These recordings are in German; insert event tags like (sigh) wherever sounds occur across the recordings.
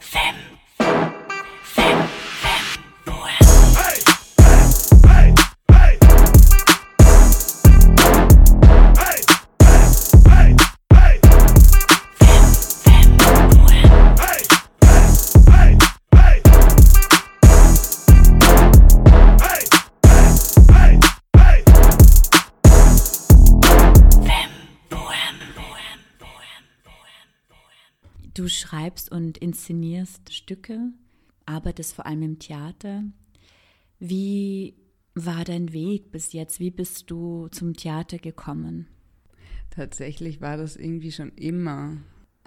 Du schreibst und inszenierst Stücke, arbeitest vor allem im Theater. Wie war dein Weg bis jetzt? Wie bist du zum Theater gekommen? Tatsächlich war das irgendwie schon immer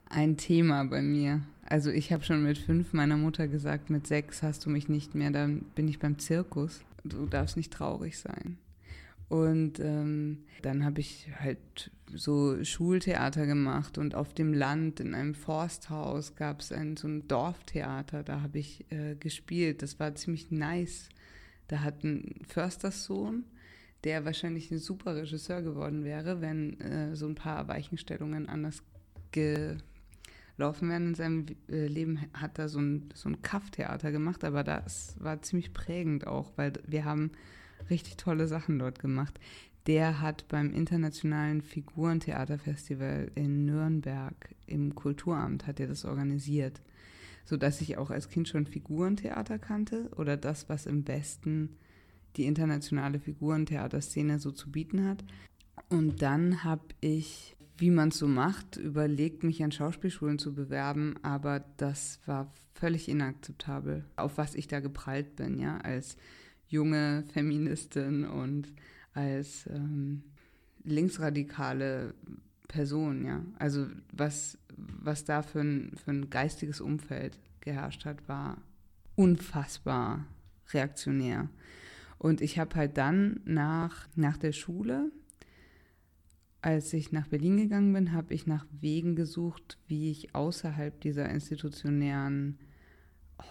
ein Thema bei mir. Also ich habe schon mit fünf meiner Mutter gesagt, mit sechs hast du mich nicht mehr, dann bin ich beim Zirkus. Du darfst nicht traurig sein. Und ähm, dann habe ich halt so Schultheater gemacht und auf dem Land in einem Forsthaus gab es ein so ein Dorftheater, da habe ich äh, gespielt. Das war ziemlich nice. Da hat ein Försterssohn, der wahrscheinlich ein super Regisseur geworden wäre, wenn äh, so ein paar Weichenstellungen anders gelaufen wären in seinem äh, Leben, hat er so ein, so ein Kaff-Theater gemacht, aber das war ziemlich prägend auch, weil wir haben richtig tolle Sachen dort gemacht. Der hat beim Internationalen Figurentheaterfestival in Nürnberg im Kulturamt hat er das organisiert, sodass ich auch als Kind schon Figurentheater kannte oder das, was im Westen die internationale Figurentheaterszene so zu bieten hat. Und dann habe ich, wie man es so macht, überlegt, mich an Schauspielschulen zu bewerben, aber das war völlig inakzeptabel, auf was ich da geprallt bin, ja, als junge Feministin und als ähm, linksradikale Person, ja. Also was, was da für ein, für ein geistiges Umfeld geherrscht hat, war unfassbar reaktionär. Und ich habe halt dann nach, nach der Schule, als ich nach Berlin gegangen bin, habe ich nach Wegen gesucht, wie ich außerhalb dieser institutionären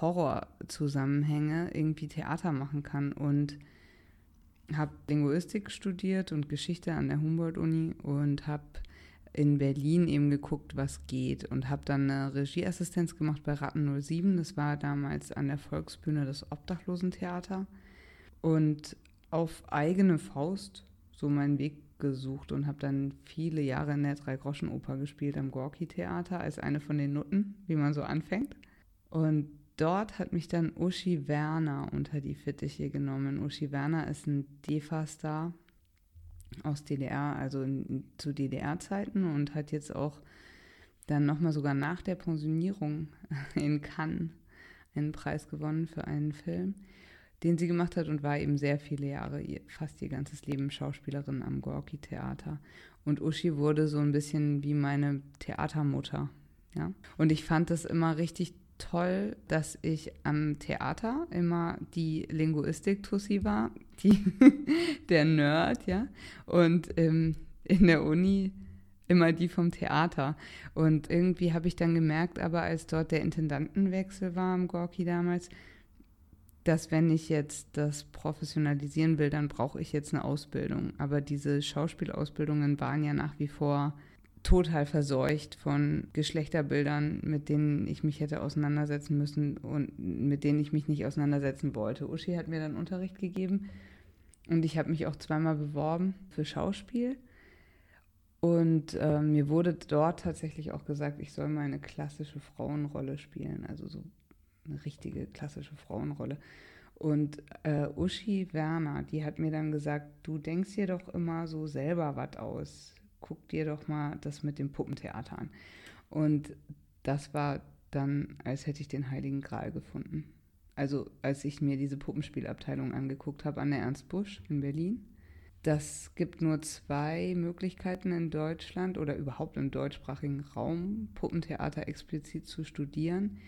Horrorzusammenhänge irgendwie Theater machen kann und habe Linguistik studiert und Geschichte an der Humboldt-Uni und habe in Berlin eben geguckt, was geht und habe dann eine Regieassistenz gemacht bei Ratten 07. Das war damals an der Volksbühne das Obdachlosentheater und auf eigene Faust so meinen Weg gesucht und habe dann viele Jahre in der Drei-Groschen-Oper gespielt am Gorki-Theater als eine von den Nutten, wie man so anfängt. Und dort hat mich dann Uschi Werner unter die Fittiche genommen. Uschi Werner ist ein DEFA-Star aus DDR, also in, zu DDR-Zeiten und hat jetzt auch dann nochmal sogar nach der Pensionierung (laughs) in Cannes einen Preis gewonnen für einen Film, den sie gemacht hat und war eben sehr viele Jahre, fast ihr ganzes Leben Schauspielerin am Gorki-Theater. Und Uschi wurde so ein bisschen wie meine Theatermutter. Ja? Und ich fand das immer richtig toll, dass ich am Theater immer die Linguistik-Tussi war, die, (laughs) der Nerd, ja, und ähm, in der Uni immer die vom Theater. Und irgendwie habe ich dann gemerkt, aber als dort der Intendantenwechsel war am Gorki damals, dass wenn ich jetzt das professionalisieren will, dann brauche ich jetzt eine Ausbildung. Aber diese Schauspielausbildungen waren ja nach wie vor total verseucht von Geschlechterbildern, mit denen ich mich hätte auseinandersetzen müssen und mit denen ich mich nicht auseinandersetzen wollte. Uschi hat mir dann Unterricht gegeben und ich habe mich auch zweimal beworben für Schauspiel. Und äh, mir wurde dort tatsächlich auch gesagt, ich soll mal eine klassische Frauenrolle spielen, also so eine richtige klassische Frauenrolle. Und äh, Uschi Werner, die hat mir dann gesagt, du denkst dir doch immer so selber was aus guck dir doch mal das mit dem Puppentheater an. Und das war dann, als hätte ich den Heiligen Gral gefunden. Also als ich mir diese Puppenspielabteilung angeguckt habe an der Ernst Busch in Berlin. Das gibt nur zwei Möglichkeiten in Deutschland oder überhaupt im deutschsprachigen Raum, Puppentheater explizit zu studieren.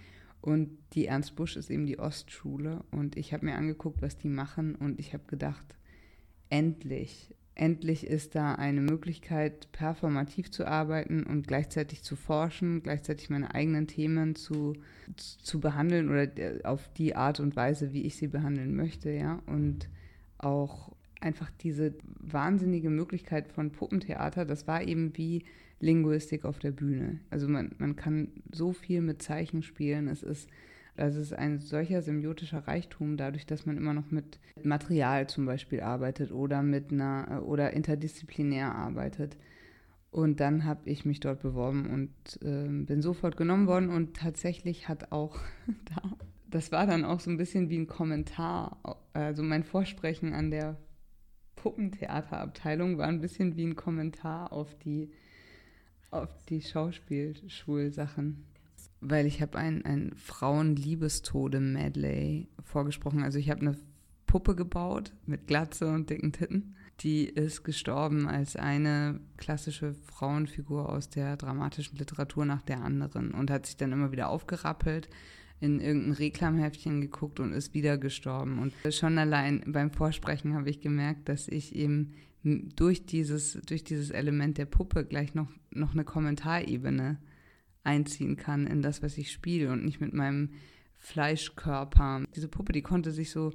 Und die Ernst Busch ist eben die Ostschule. Und ich habe mir angeguckt, was die machen. Und ich habe gedacht, endlich, endlich ist da eine Möglichkeit, performativ zu arbeiten und gleichzeitig zu forschen, gleichzeitig meine eigenen Themen zu, zu behandeln oder auf die Art und Weise, wie ich sie behandeln möchte, ja. Und auch einfach diese wahnsinnige Möglichkeit von Puppentheater, das war eben wie Linguistik auf der Bühne. Also man, man kann so viel mit Zeichen spielen. Es ist, also es ist ein solcher semiotischer Reichtum, dadurch, dass man immer noch mit Material zum Beispiel arbeitet oder mit einer oder interdisziplinär arbeitet. Und dann habe ich mich dort beworben und äh, bin sofort genommen worden und tatsächlich hat auch (laughs) da, das war dann auch so ein bisschen wie ein Kommentar, also mein Vorsprechen an der Puppentheaterabteilung war ein bisschen wie ein Kommentar auf die, auf die Schauspielschulsachen. Weil ich habe ein, ein Frauenliebestode-Medley vorgesprochen. Also ich habe eine Puppe gebaut mit Glatze und dicken Titten. Die ist gestorben als eine klassische Frauenfigur aus der dramatischen Literatur nach der anderen und hat sich dann immer wieder aufgerappelt in irgendein Reklamheftchen geguckt und ist wieder gestorben. Und schon allein beim Vorsprechen habe ich gemerkt, dass ich eben durch dieses, durch dieses Element der Puppe gleich noch, noch eine Kommentarebene einziehen kann in das, was ich spiele und nicht mit meinem Fleischkörper. Diese Puppe, die konnte sich so,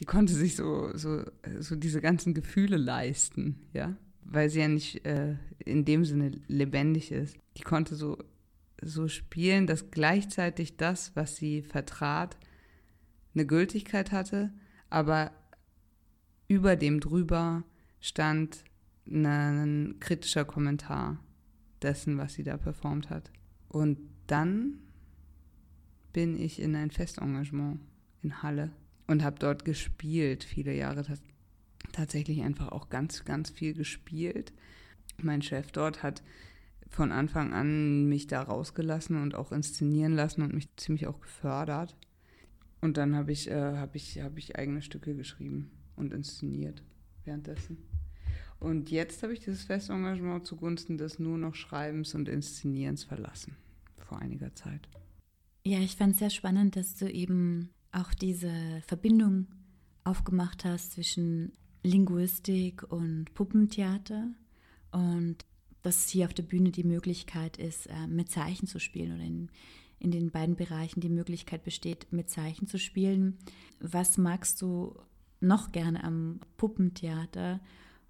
die konnte sich so, so, so diese ganzen Gefühle leisten, ja, weil sie ja nicht äh, in dem Sinne lebendig ist. Die konnte so so spielen, dass gleichzeitig das, was sie vertrat, eine Gültigkeit hatte, aber über dem drüber stand ein kritischer Kommentar dessen, was sie da performt hat. Und dann bin ich in ein Festengagement in Halle und habe dort gespielt, viele Jahre tatsächlich einfach auch ganz, ganz viel gespielt. Mein Chef dort hat von Anfang an mich da rausgelassen und auch inszenieren lassen und mich ziemlich auch gefördert. Und dann habe ich, äh, hab ich, hab ich eigene Stücke geschrieben und inszeniert währenddessen. Und jetzt habe ich dieses Festengagement zugunsten des nur noch Schreibens und Inszenierens verlassen, vor einiger Zeit. Ja, ich fand es sehr spannend, dass du eben auch diese Verbindung aufgemacht hast zwischen Linguistik und Puppentheater und dass hier auf der Bühne die Möglichkeit ist, äh, mit Zeichen zu spielen oder in, in den beiden Bereichen die Möglichkeit besteht, mit Zeichen zu spielen. Was magst du noch gerne am Puppentheater?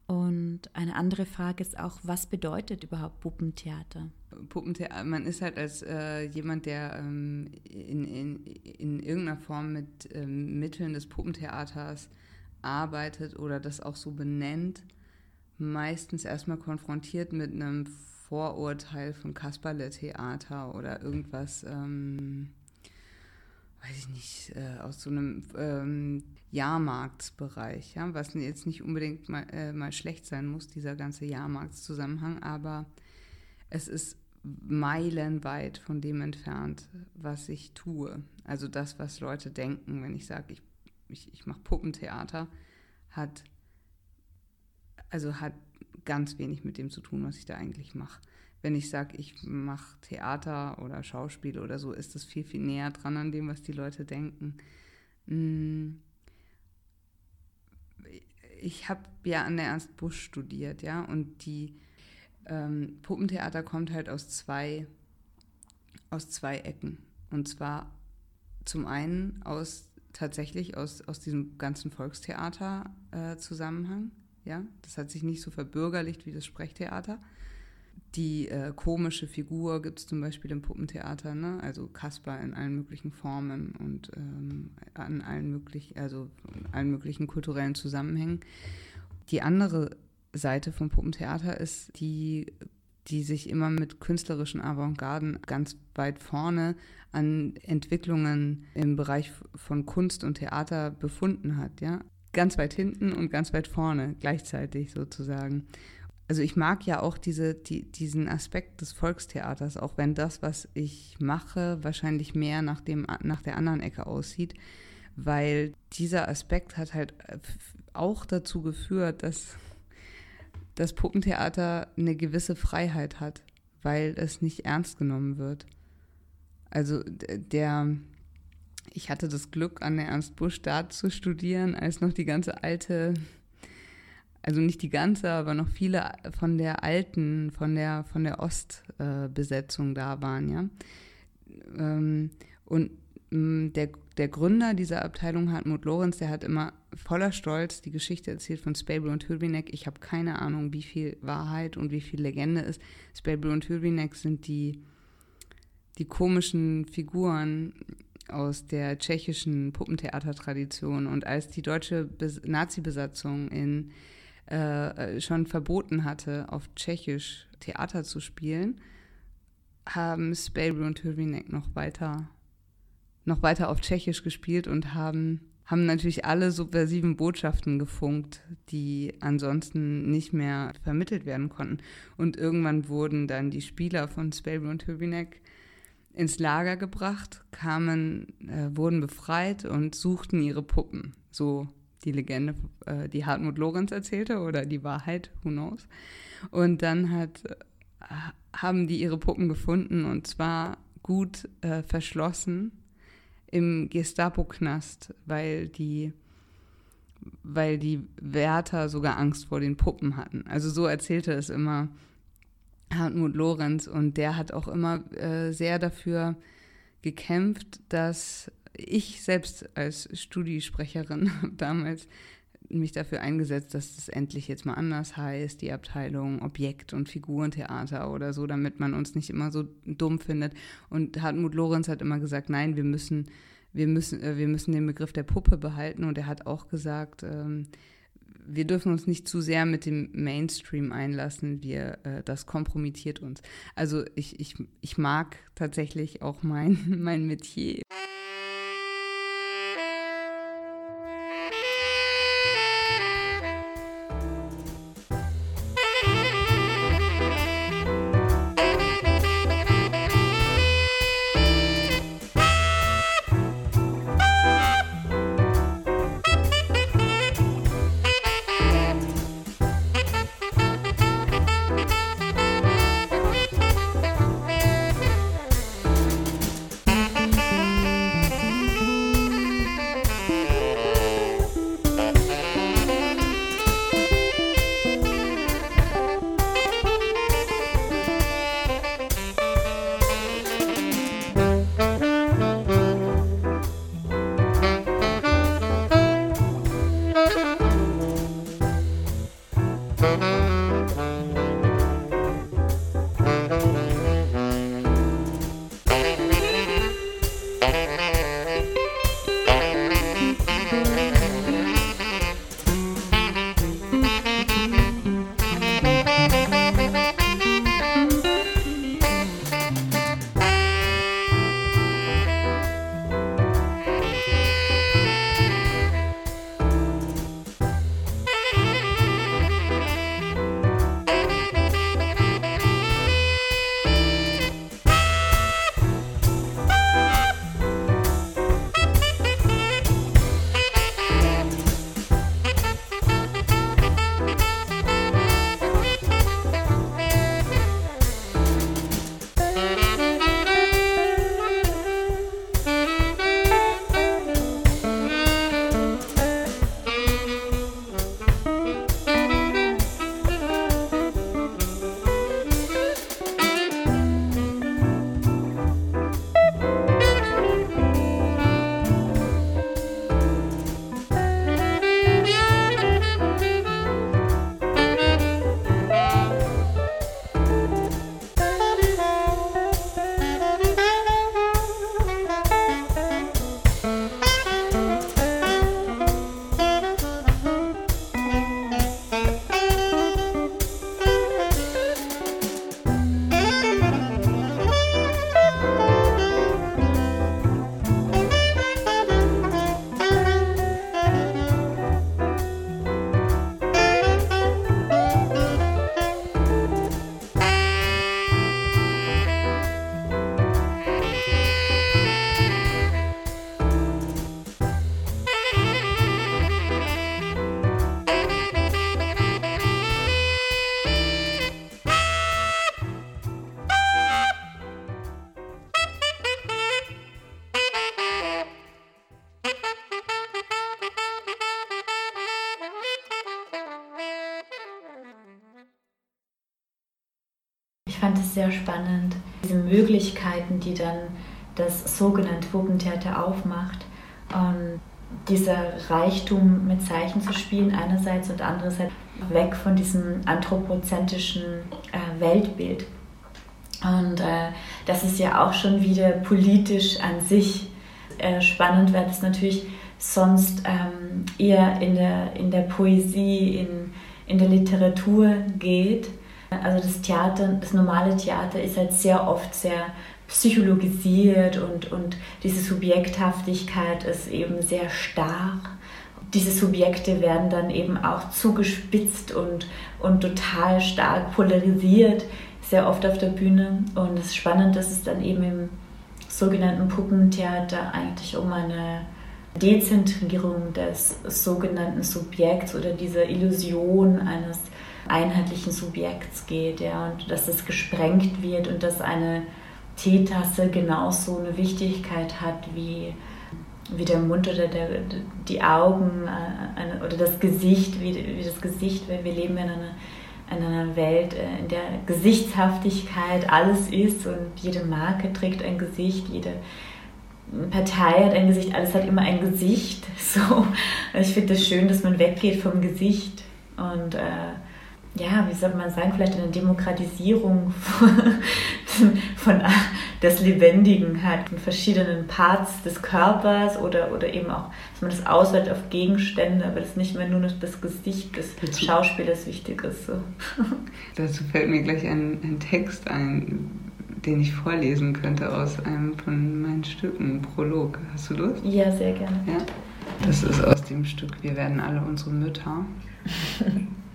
Und eine andere Frage ist auch, was bedeutet überhaupt Puppentheater? Puppentheater, man ist halt als äh, jemand, der ähm, in, in, in irgendeiner Form mit ähm, Mitteln des Puppentheaters arbeitet oder das auch so benennt, meistens erstmal konfrontiert mit einem Vorurteil von Kasperle-Theater oder irgendwas, ähm, weiß ich nicht, äh, aus so einem ähm, Jahrmarktsbereich, ja, was jetzt nicht unbedingt mal, äh, mal schlecht sein muss, dieser ganze Jahrmarktszusammenhang, aber es ist meilenweit von dem entfernt, was ich tue. Also das, was Leute denken, wenn ich sage, ich, ich, ich mache Puppentheater, hat also hat ganz wenig mit dem zu tun, was ich da eigentlich mache. Wenn ich sage, ich mache Theater oder Schauspiel oder so, ist das viel, viel näher dran an dem, was die Leute denken. Hm. Ich habe ja an der Ernst Busch studiert, ja, und die ähm, Puppentheater kommt halt aus zwei, aus zwei Ecken. Und zwar zum einen aus tatsächlich aus, aus diesem ganzen Volkstheater-Zusammenhang. Äh, ja, das hat sich nicht so verbürgerlicht wie das Sprechtheater. Die äh, komische Figur gibt es zum Beispiel im Puppentheater, ne? also Kasper in allen möglichen Formen und ähm, an allen möglichen, also allen möglichen kulturellen Zusammenhängen. Die andere Seite vom Puppentheater ist die, die sich immer mit künstlerischen Avantgarden ganz weit vorne an Entwicklungen im Bereich von Kunst und Theater befunden hat, ja ganz weit hinten und ganz weit vorne gleichzeitig sozusagen. Also ich mag ja auch diese, die, diesen Aspekt des Volkstheaters, auch wenn das, was ich mache, wahrscheinlich mehr nach, dem, nach der anderen Ecke aussieht, weil dieser Aspekt hat halt auch dazu geführt, dass das Puppentheater eine gewisse Freiheit hat, weil es nicht ernst genommen wird. Also der, ich hatte das Glück, an der Ernst Busch da zu studieren, als noch die ganze alte, also nicht die ganze, aber noch viele von der alten, von der, von der Ostbesetzung äh, da waren, ja. Ähm, und mm, der, der Gründer dieser Abteilung, Hartmut Lorenz, der hat immer voller Stolz die Geschichte erzählt von Spable und Hürbinek. Ich habe keine Ahnung, wie viel Wahrheit und wie viel Legende ist. Spable und Hürbinek sind die, die komischen Figuren aus der tschechischen Puppentheatertradition. Und als die deutsche Nazi-Besatzung in äh, schon verboten hatte, auf Tschechisch Theater zu spielen, haben Spable und Hürbinek noch weiter, noch weiter auf Tschechisch gespielt und haben, haben natürlich alle subversiven Botschaften gefunkt, die ansonsten nicht mehr vermittelt werden konnten. Und irgendwann wurden dann die Spieler von Spable und Hürbinek ins Lager gebracht, kamen, äh, wurden befreit und suchten ihre Puppen. So die Legende, äh, die Hartmut Lorenz erzählte oder die Wahrheit, who knows. Und dann hat, äh, haben die ihre Puppen gefunden und zwar gut äh, verschlossen im Gestapo-Knast, weil die, weil die Wärter sogar Angst vor den Puppen hatten. Also so erzählte es immer Hartmut Lorenz und der hat auch immer äh, sehr dafür gekämpft, dass ich selbst als Studiesprecherin (laughs) damals mich dafür eingesetzt, dass das endlich jetzt mal anders heißt, die Abteilung Objekt- und Figurentheater oder so, damit man uns nicht immer so dumm findet. Und Hartmut Lorenz hat immer gesagt, nein, wir müssen, wir müssen, äh, wir müssen den Begriff der Puppe behalten. Und er hat auch gesagt, ähm, wir dürfen uns nicht zu sehr mit dem Mainstream einlassen. Wir, äh, das kompromittiert uns. Also ich, ich, ich mag tatsächlich auch mein, (laughs) mein Metier. Sehr spannend. Diese Möglichkeiten, die dann das sogenannte Puppentheater aufmacht. Und dieser Reichtum mit Zeichen zu spielen einerseits und andererseits weg von diesem anthropozentrischen äh, Weltbild. Und äh, das ist ja auch schon wieder politisch an sich äh, spannend, weil es natürlich sonst ähm, eher in der, in der Poesie, in, in der Literatur geht. Also das Theater, das normale Theater ist halt sehr oft sehr psychologisiert und, und diese Subjekthaftigkeit ist eben sehr stark. Diese Subjekte werden dann eben auch zugespitzt und, und total stark polarisiert, sehr oft auf der Bühne. Und es ist spannend, dass es dann eben im sogenannten Puppentheater eigentlich um eine Dezentrierung des sogenannten Subjekts oder dieser Illusion eines einheitlichen Subjekts geht, ja, und dass es gesprengt wird und dass eine Teetasse genauso eine Wichtigkeit hat wie, wie der Mund oder der, die Augen äh, eine, oder das Gesicht, wie, wie das Gesicht, weil wir leben in einer, in einer Welt, äh, in der Gesichtshaftigkeit alles ist und jede Marke trägt ein Gesicht, jede Partei hat ein Gesicht, alles hat immer ein Gesicht. (laughs) So, ich finde es das schön, dass man weggeht vom Gesicht und äh, ja, wie soll man sagen, vielleicht eine Demokratisierung von, (laughs) von des Lebendigen hat, in verschiedenen Parts des Körpers oder, oder eben auch, dass man das ausweitet auf Gegenstände, aber das nicht mehr nur das Gesicht des Schauspielers wichtig ist. So. (laughs) Dazu fällt mir gleich ein, ein Text ein, den ich vorlesen könnte aus einem von meinen Stücken, Prolog. Hast du Lust? Ja, sehr gerne. Ja? Das ist aus dem Stück Wir werden alle unsere Mütter. (laughs)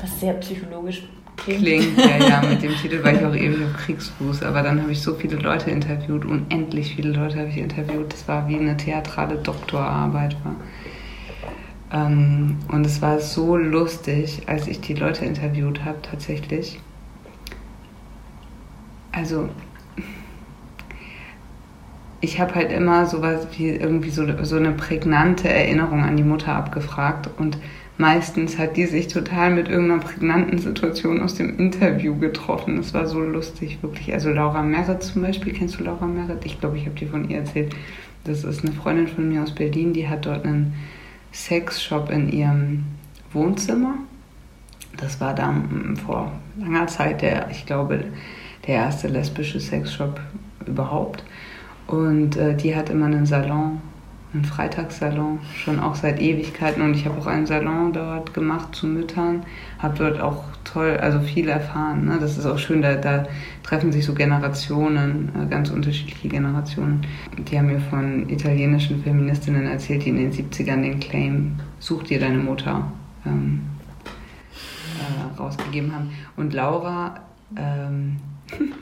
Was sehr psychologisch klingt. Klingt, ja, ja. (laughs) Mit dem Titel war ich auch ewig auf Kriegsfuß. Aber dann habe ich so viele Leute interviewt, unendlich viele Leute habe ich interviewt. Das war wie eine theatrale Doktorarbeit. War. Ähm, und es war so lustig, als ich die Leute interviewt habe, tatsächlich. Also, ich habe halt immer sowas wie irgendwie so, so eine prägnante Erinnerung an die Mutter abgefragt und meistens hat die sich total mit irgendeiner prägnanten Situation aus dem Interview getroffen. Das war so lustig, wirklich. Also Laura Merritt zum Beispiel, kennst du Laura Merritt? Ich glaube, ich habe dir von ihr erzählt. Das ist eine Freundin von mir aus Berlin, die hat dort einen Sexshop in ihrem Wohnzimmer. Das war da vor langer Zeit der, ich glaube, der erste lesbische Sexshop überhaupt. Und äh, die hat immer einen Salon einen Freitagssalon, schon auch seit Ewigkeiten. Und ich habe auch einen Salon dort gemacht zu Müttern, habe dort auch toll, also viel erfahren. Ne? Das ist auch schön, da, da treffen sich so Generationen, äh, ganz unterschiedliche Generationen. Die haben mir von italienischen Feministinnen erzählt, die in den 70ern den Claim Such dir deine Mutter ähm, äh, rausgegeben haben. Und Laura ähm,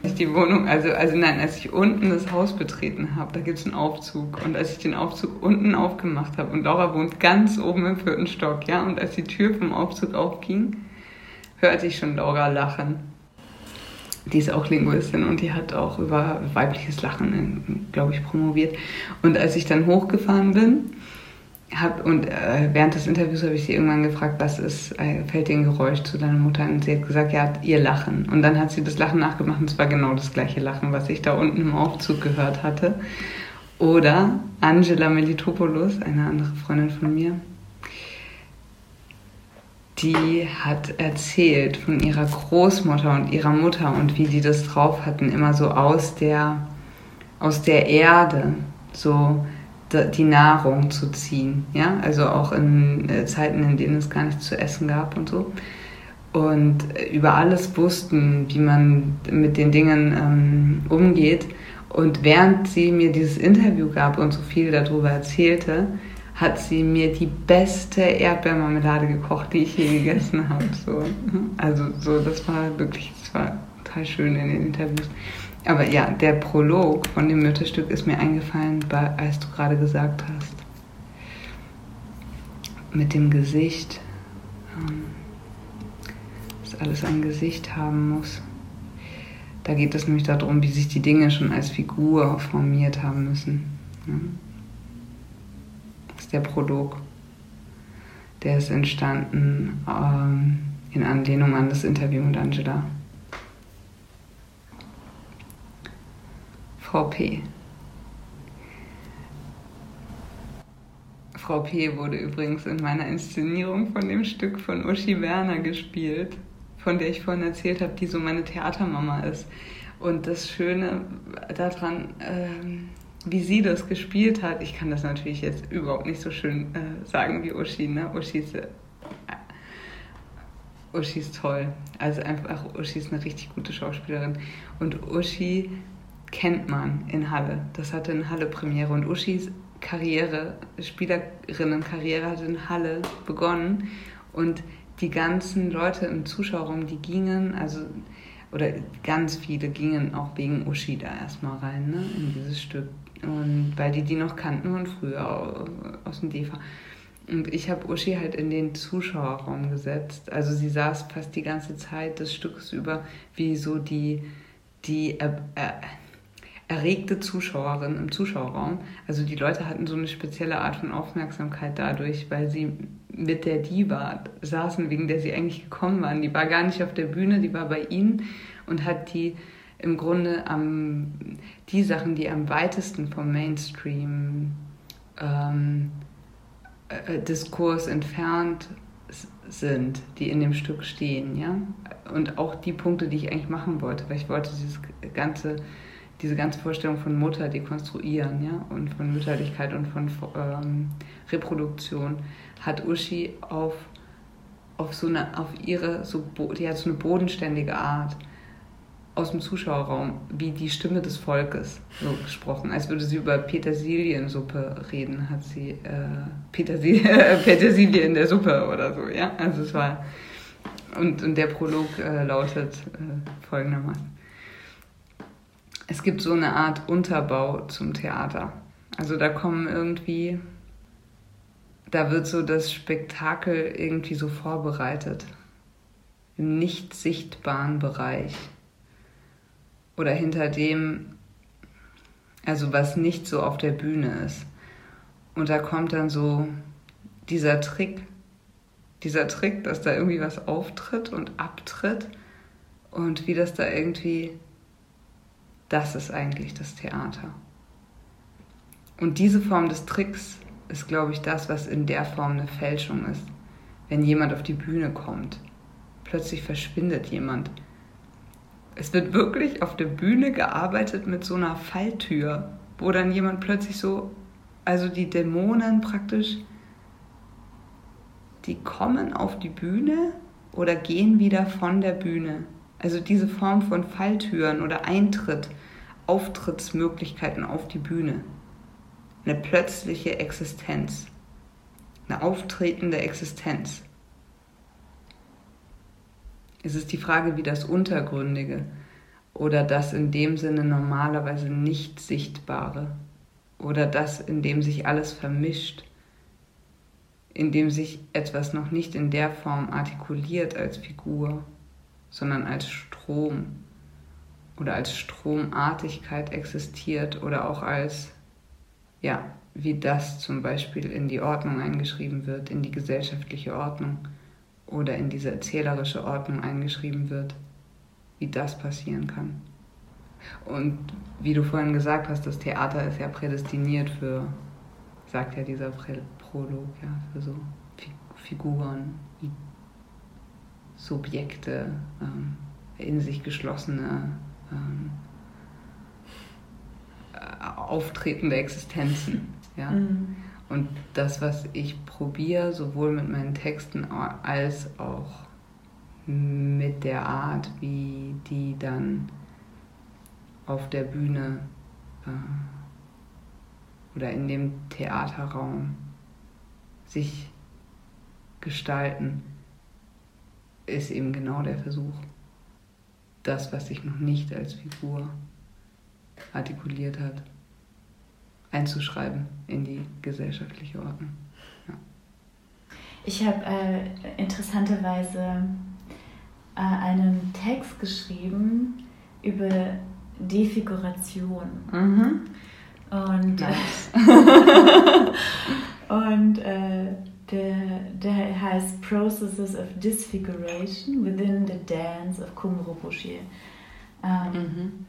als ich die Wohnung, also, also nein, als ich unten das Haus betreten habe, da gibt es einen Aufzug. Und als ich den Aufzug unten aufgemacht habe, und Laura wohnt ganz oben im vierten Stock, ja, und als die Tür vom Aufzug aufging, hörte ich schon Laura lachen. Die ist auch Linguistin und die hat auch über weibliches Lachen, glaube ich, promoviert. Und als ich dann hochgefahren bin, hab, und äh, während des Interviews habe ich sie irgendwann gefragt, was ist, äh, fällt dir ein Geräusch zu deiner Mutter? Und sie hat gesagt, ja, ihr Lachen. Und dann hat sie das Lachen nachgemacht und es war genau das gleiche Lachen, was ich da unten im Aufzug gehört hatte. Oder Angela Melitopoulos, eine andere Freundin von mir, die hat erzählt von ihrer Großmutter und ihrer Mutter und wie die das drauf hatten, immer so aus der, aus der Erde, so die Nahrung zu ziehen. Ja? Also auch in äh, Zeiten, in denen es gar nichts zu essen gab und so. Und über alles wussten, wie man mit den Dingen ähm, umgeht. Und während sie mir dieses Interview gab und so viel darüber erzählte, hat sie mir die beste Erdbeermarmelade gekocht, die ich je gegessen habe. So. Also so, das war wirklich, das war total schön in den Interviews. Aber ja, der Prolog von dem Mütterstück ist mir eingefallen, als du gerade gesagt hast. Mit dem Gesicht. Ähm, dass alles ein Gesicht haben muss. Da geht es nämlich darum, wie sich die Dinge schon als Figur formiert haben müssen. Das ist der Prolog. Der ist entstanden ähm, in Anlehnung an das Interview mit Angela. Frau P. Frau P. wurde übrigens in meiner Inszenierung von dem Stück von Uschi Werner gespielt, von der ich vorhin erzählt habe, die so meine Theatermama ist. Und das Schöne daran, äh, wie sie das gespielt hat, ich kann das natürlich jetzt überhaupt nicht so schön äh, sagen wie Uschi. Ne? Uschi, ist, äh, Uschi ist toll. Also einfach, Uschi ist eine richtig gute Schauspielerin. Und Uschi kennt man in Halle. Das hatte in Halle Premiere. Und Uschis Karriere, Spielerinnenkarriere hat in Halle begonnen. Und die ganzen Leute im Zuschauerraum, die gingen, also oder ganz viele gingen auch wegen Uschi da erstmal rein, ne, in dieses Stück. Und weil die die noch kannten von früher aus dem DEFA. Und ich habe Uschi halt in den Zuschauerraum gesetzt. Also sie saß fast die ganze Zeit des Stückes über wie so die, die äh, äh, erregte Zuschauerin im Zuschauerraum. Also die Leute hatten so eine spezielle Art von Aufmerksamkeit dadurch, weil sie mit der Diva saßen, wegen der sie eigentlich gekommen waren. Die war gar nicht auf der Bühne, die war bei ihnen und hat die im Grunde am, die Sachen, die am weitesten vom Mainstream ähm, äh, Diskurs entfernt sind, die in dem Stück stehen, ja. Und auch die Punkte, die ich eigentlich machen wollte, weil ich wollte dieses ganze diese ganze Vorstellung von Mutter dekonstruieren, ja, und von Mütterlichkeit und von ähm, Reproduktion, hat Uschi auf, auf so eine, auf ihre, so, die hat so eine bodenständige Art aus dem Zuschauerraum, wie die Stimme des Volkes so gesprochen, als würde sie über Petersiliensuppe reden, hat sie äh, Petersil (laughs) Petersilie in der Suppe oder so, ja, also es war, und, und der Prolog äh, lautet äh, folgendermaßen es gibt so eine Art Unterbau zum Theater. Also da kommen irgendwie, da wird so das Spektakel irgendwie so vorbereitet. Im nicht sichtbaren Bereich. Oder hinter dem, also was nicht so auf der Bühne ist. Und da kommt dann so dieser Trick, dieser Trick, dass da irgendwie was auftritt und abtritt und wie das da irgendwie das ist eigentlich das Theater. Und diese Form des Tricks ist, glaube ich, das, was in der Form eine Fälschung ist. Wenn jemand auf die Bühne kommt, plötzlich verschwindet jemand. Es wird wirklich auf der Bühne gearbeitet mit so einer Falltür, wo dann jemand plötzlich so, also die Dämonen praktisch, die kommen auf die Bühne oder gehen wieder von der Bühne. Also diese Form von Falltüren oder Eintritt, Auftrittsmöglichkeiten auf die Bühne. Eine plötzliche Existenz. Eine auftretende Existenz. Es ist die Frage, wie das Untergründige oder das in dem Sinne normalerweise nicht Sichtbare oder das, in dem sich alles vermischt, in dem sich etwas noch nicht in der Form artikuliert als Figur sondern als Strom oder als Stromartigkeit existiert oder auch als, ja, wie das zum Beispiel in die Ordnung eingeschrieben wird, in die gesellschaftliche Ordnung oder in diese erzählerische Ordnung eingeschrieben wird, wie das passieren kann. Und wie du vorhin gesagt hast, das Theater ist ja prädestiniert für, sagt ja dieser Prolog, ja, für so Figuren, Subjekte, ähm, in sich geschlossene, ähm, äh, auftretende Existenzen. Ja? Mhm. Und das, was ich probiere, sowohl mit meinen Texten als auch mit der Art, wie die dann auf der Bühne äh, oder in dem Theaterraum sich gestalten, ist eben genau der Versuch, das, was sich noch nicht als Figur artikuliert hat, einzuschreiben in die gesellschaftliche Ordnung. Ja. Ich habe äh, interessanterweise äh, einen Text geschrieben über Defiguration. Mhm. Und, nice. (laughs) und äh, der, der heißt Processes of Disfiguration within the Dance of Kumrobushi. Ähm, mhm.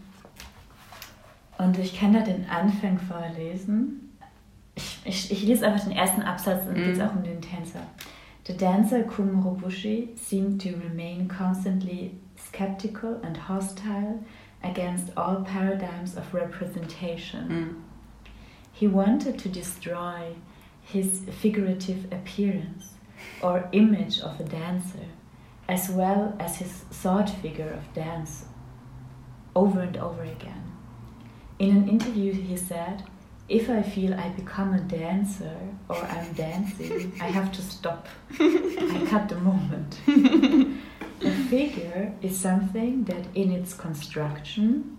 Und ich kann da den Anfang vorlesen. Ich Ich, ich lese einfach den ersten Absatz und mm. geht es auch um den Tänzer. The dancer Kumrobushi seemed to remain constantly skeptical and hostile against all paradigms of representation. Mm. He wanted to destroy his figurative appearance or image of a dancer, as well as his thought figure of dance, over and over again. In an interview, he said, If I feel I become a dancer or I'm dancing, I have to stop. I cut the moment. a figure is something that, in its construction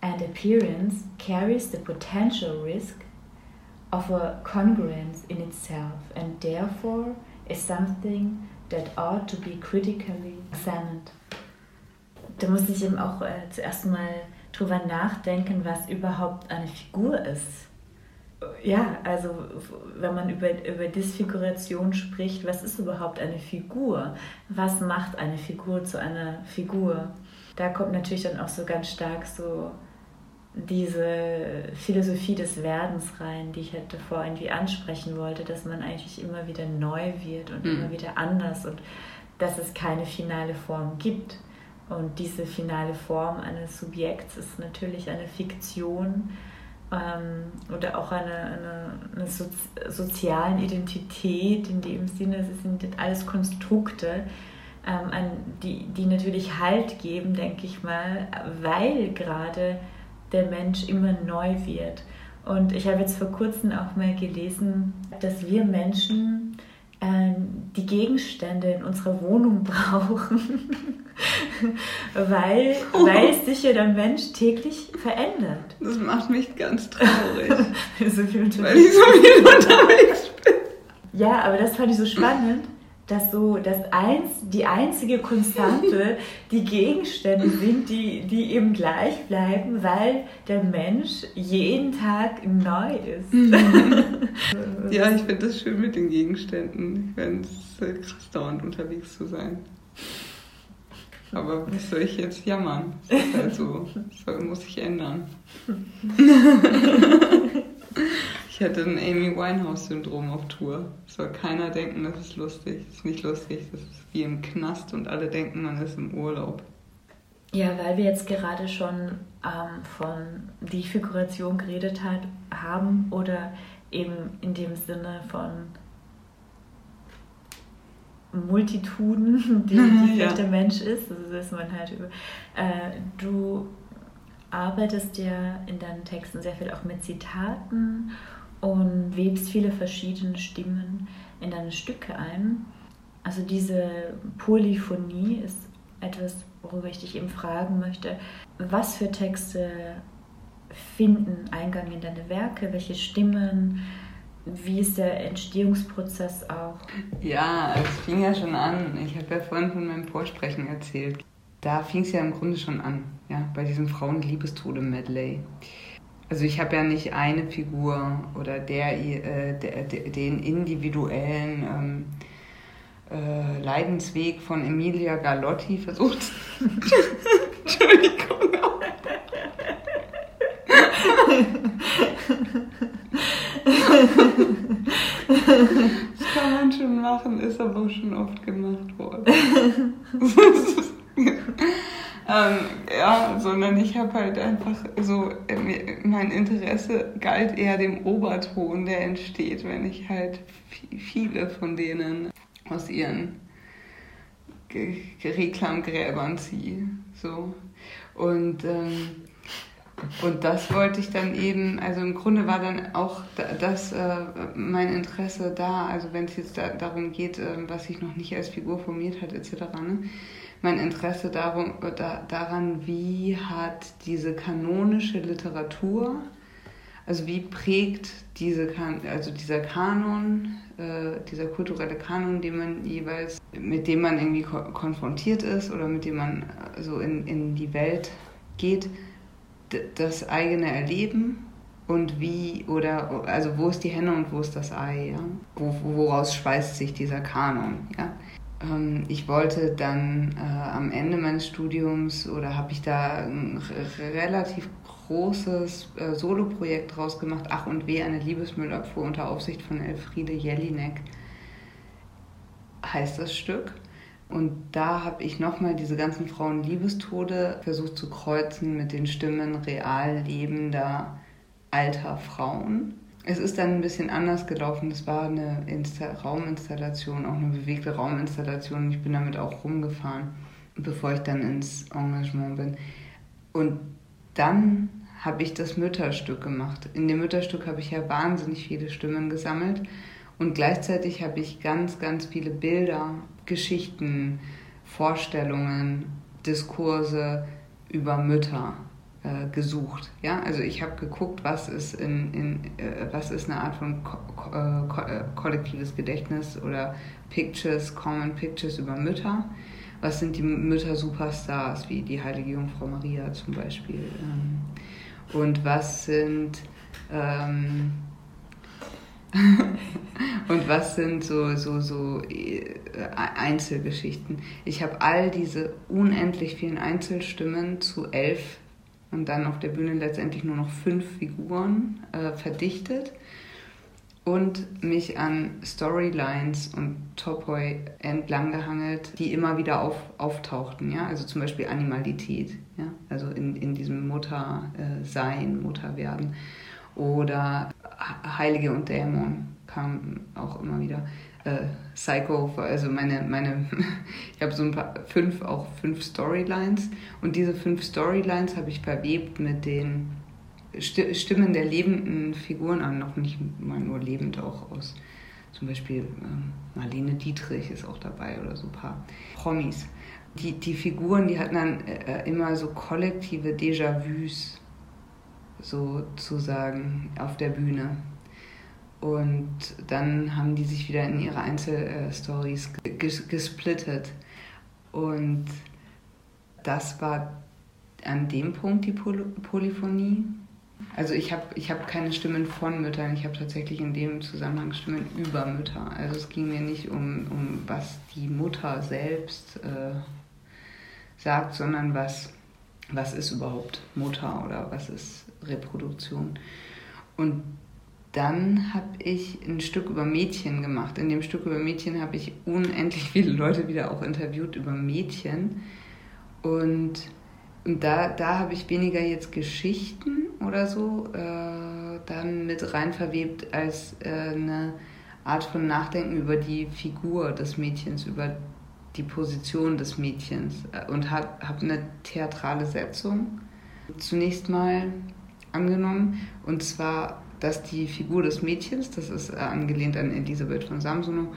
and appearance, carries the potential risk of a congruence in itself and therefore is something that ought to be critically examined. Da muss ich eben auch äh, zuerst mal drüber nachdenken, was überhaupt eine Figur ist. Ja, also wenn man über, über Disfiguration spricht, was ist überhaupt eine Figur? Was macht eine Figur zu einer Figur? Da kommt natürlich dann auch so ganz stark so diese Philosophie des Werdens rein, die ich halt davor irgendwie ansprechen wollte, dass man eigentlich immer wieder neu wird und mhm. immer wieder anders und dass es keine finale Form gibt. Und diese finale Form eines Subjekts ist natürlich eine Fiktion ähm, oder auch eine, eine, eine so, sozialen Identität in dem Sinne, es sind alles Konstrukte, ähm, an, die, die natürlich Halt geben, denke ich mal, weil gerade der Mensch immer neu wird. Und ich habe jetzt vor kurzem auch mal gelesen, dass wir Menschen äh, die Gegenstände in unserer Wohnung (laughs) brauchen, weil, oh. weil sich ja der Mensch täglich verändert. Das macht mich ganz traurig. (laughs) so viel weil ich so viel unterwegs bin. Ja, aber das fand ich so spannend dass so das eins, die einzige Konstante (laughs) die Gegenstände sind, die, die eben gleich bleiben, weil der Mensch jeden Tag neu ist. Mhm. (laughs) ja, ich finde das schön mit den Gegenständen. Ich finde es krass dauernd unterwegs zu sein. Aber was soll ich jetzt jammern? Das ist halt so. (laughs) Das muss sich ändern. Ich hätte ein Amy Winehouse-Syndrom auf Tour. Soll keiner denken, das ist lustig. Das ist nicht lustig, das ist wie im Knast und alle denken, man ist im Urlaub. Ja, weil wir jetzt gerade schon ähm, von Defiguration geredet hat, haben oder eben in dem Sinne von Multituden, (laughs) die, die (laughs) ja. der Mensch ist, also dass man halt über. Äh, du arbeitest ja in deinen Texten sehr viel auch mit Zitaten und webst viele verschiedene Stimmen in deine Stücke ein. Also diese Polyphonie ist etwas, worüber ich dich eben fragen möchte. Was für Texte finden Eingang in deine Werke? Welche Stimmen? Wie ist der Entstehungsprozess auch? Ja, es fing ja schon an. Ich habe ja vorhin von meinem Vorsprechen erzählt. Da fing es ja im Grunde schon an, ja, bei diesem Frauenliebestode-Medley. Also ich habe ja nicht eine Figur oder der, äh, der, den individuellen ähm, äh, Leidensweg von Emilia Galotti versucht. (laughs) Entschuldigung. das kann man schon machen, ist aber schon oft gemacht worden. (laughs) Ähm, ja, sondern ich habe halt einfach so, mein Interesse galt eher dem Oberton, der entsteht, wenn ich halt viele von denen aus ihren Reklamgräbern ziehe. So. Und, ähm, und das wollte ich dann eben, also im Grunde war dann auch das äh, mein Interesse da, also wenn es jetzt da, darum geht, äh, was sich noch nicht als Figur formiert hat, etc., ne? Mein Interesse darum, da, daran, wie hat diese kanonische Literatur, also wie prägt diese, also dieser Kanon, äh, dieser kulturelle Kanon, den man jeweils, mit dem man irgendwie ko konfrontiert ist oder mit dem man äh, so in, in die Welt geht, das eigene Erleben und wie oder also wo ist die Henne und wo ist das Ei, ja? Wo, woraus speist sich dieser Kanon, ja? Ähm, ich wollte dann äh, am Ende meines Studiums oder habe ich da einen relativ großes äh, Soloprojekt draus gemacht, Ach und Weh, eine Liebesmüllabfuhr unter Aufsicht von Elfriede Jelinek heißt das Stück. Und da habe ich nochmal diese ganzen Frauen-Liebestode versucht zu kreuzen mit den Stimmen real lebender alter Frauen. Es ist dann ein bisschen anders gelaufen. Es war eine Insta Rauminstallation, auch eine bewegte Rauminstallation. Ich bin damit auch rumgefahren, bevor ich dann ins Engagement bin. Und dann habe ich das Mütterstück gemacht. In dem Mütterstück habe ich ja wahnsinnig viele Stimmen gesammelt und gleichzeitig habe ich ganz, ganz viele Bilder, Geschichten, Vorstellungen, Diskurse über Mütter äh, gesucht. Ja, also ich habe geguckt, was ist in, in äh, was ist eine Art von ko ko äh, äh kollektives Gedächtnis oder Pictures, Common Pictures über Mütter. Was sind die Mütter-Superstars, wie die heilige Jungfrau Maria zum Beispiel? Ähm, und was sind ähm, (laughs) und was sind so, so, so äh, Einzelgeschichten? Ich habe all diese unendlich vielen Einzelstimmen zu elf und dann auf der Bühne letztendlich nur noch fünf Figuren äh, verdichtet und mich an Storylines und Topoi entlang gehangelt, die immer wieder auf, auftauchten. Ja? Also zum Beispiel Animalität, ja? also in, in diesem Muttersein, äh, Mutterwerden. Oder Heilige und Dämon kam auch immer wieder. Äh, Psycho, also meine, meine (laughs) ich habe so ein paar, fünf, auch fünf Storylines und diese fünf Storylines habe ich verwebt mit den Stimmen der lebenden Figuren an, noch nicht mal nur lebend, auch aus zum Beispiel ähm, Marlene Dietrich ist auch dabei oder so ein paar Promis. Die, die Figuren, die hatten dann äh, immer so kollektive Déjà-vus sozusagen auf der Bühne. Und dann haben die sich wieder in ihre Einzelstories gesplittet. Und das war an dem Punkt die Poly Polyphonie. Also ich habe ich hab keine Stimmen von Müttern, ich habe tatsächlich in dem Zusammenhang Stimmen über Mütter. Also es ging mir nicht um, um was die Mutter selbst äh, sagt, sondern was, was ist überhaupt Mutter oder was ist Reproduktion. Und dann habe ich ein Stück über Mädchen gemacht. In dem Stück über Mädchen habe ich unendlich viele Leute wieder auch interviewt über Mädchen. Und, und da, da habe ich weniger jetzt Geschichten oder so äh, dann mit rein verwebt als äh, eine Art von Nachdenken über die Figur des Mädchens, über die Position des Mädchens und habe hab eine theatrale Setzung zunächst mal angenommen. Und zwar, dass die Figur des Mädchens, das ist äh, angelehnt an Elisabeth von Samsonow,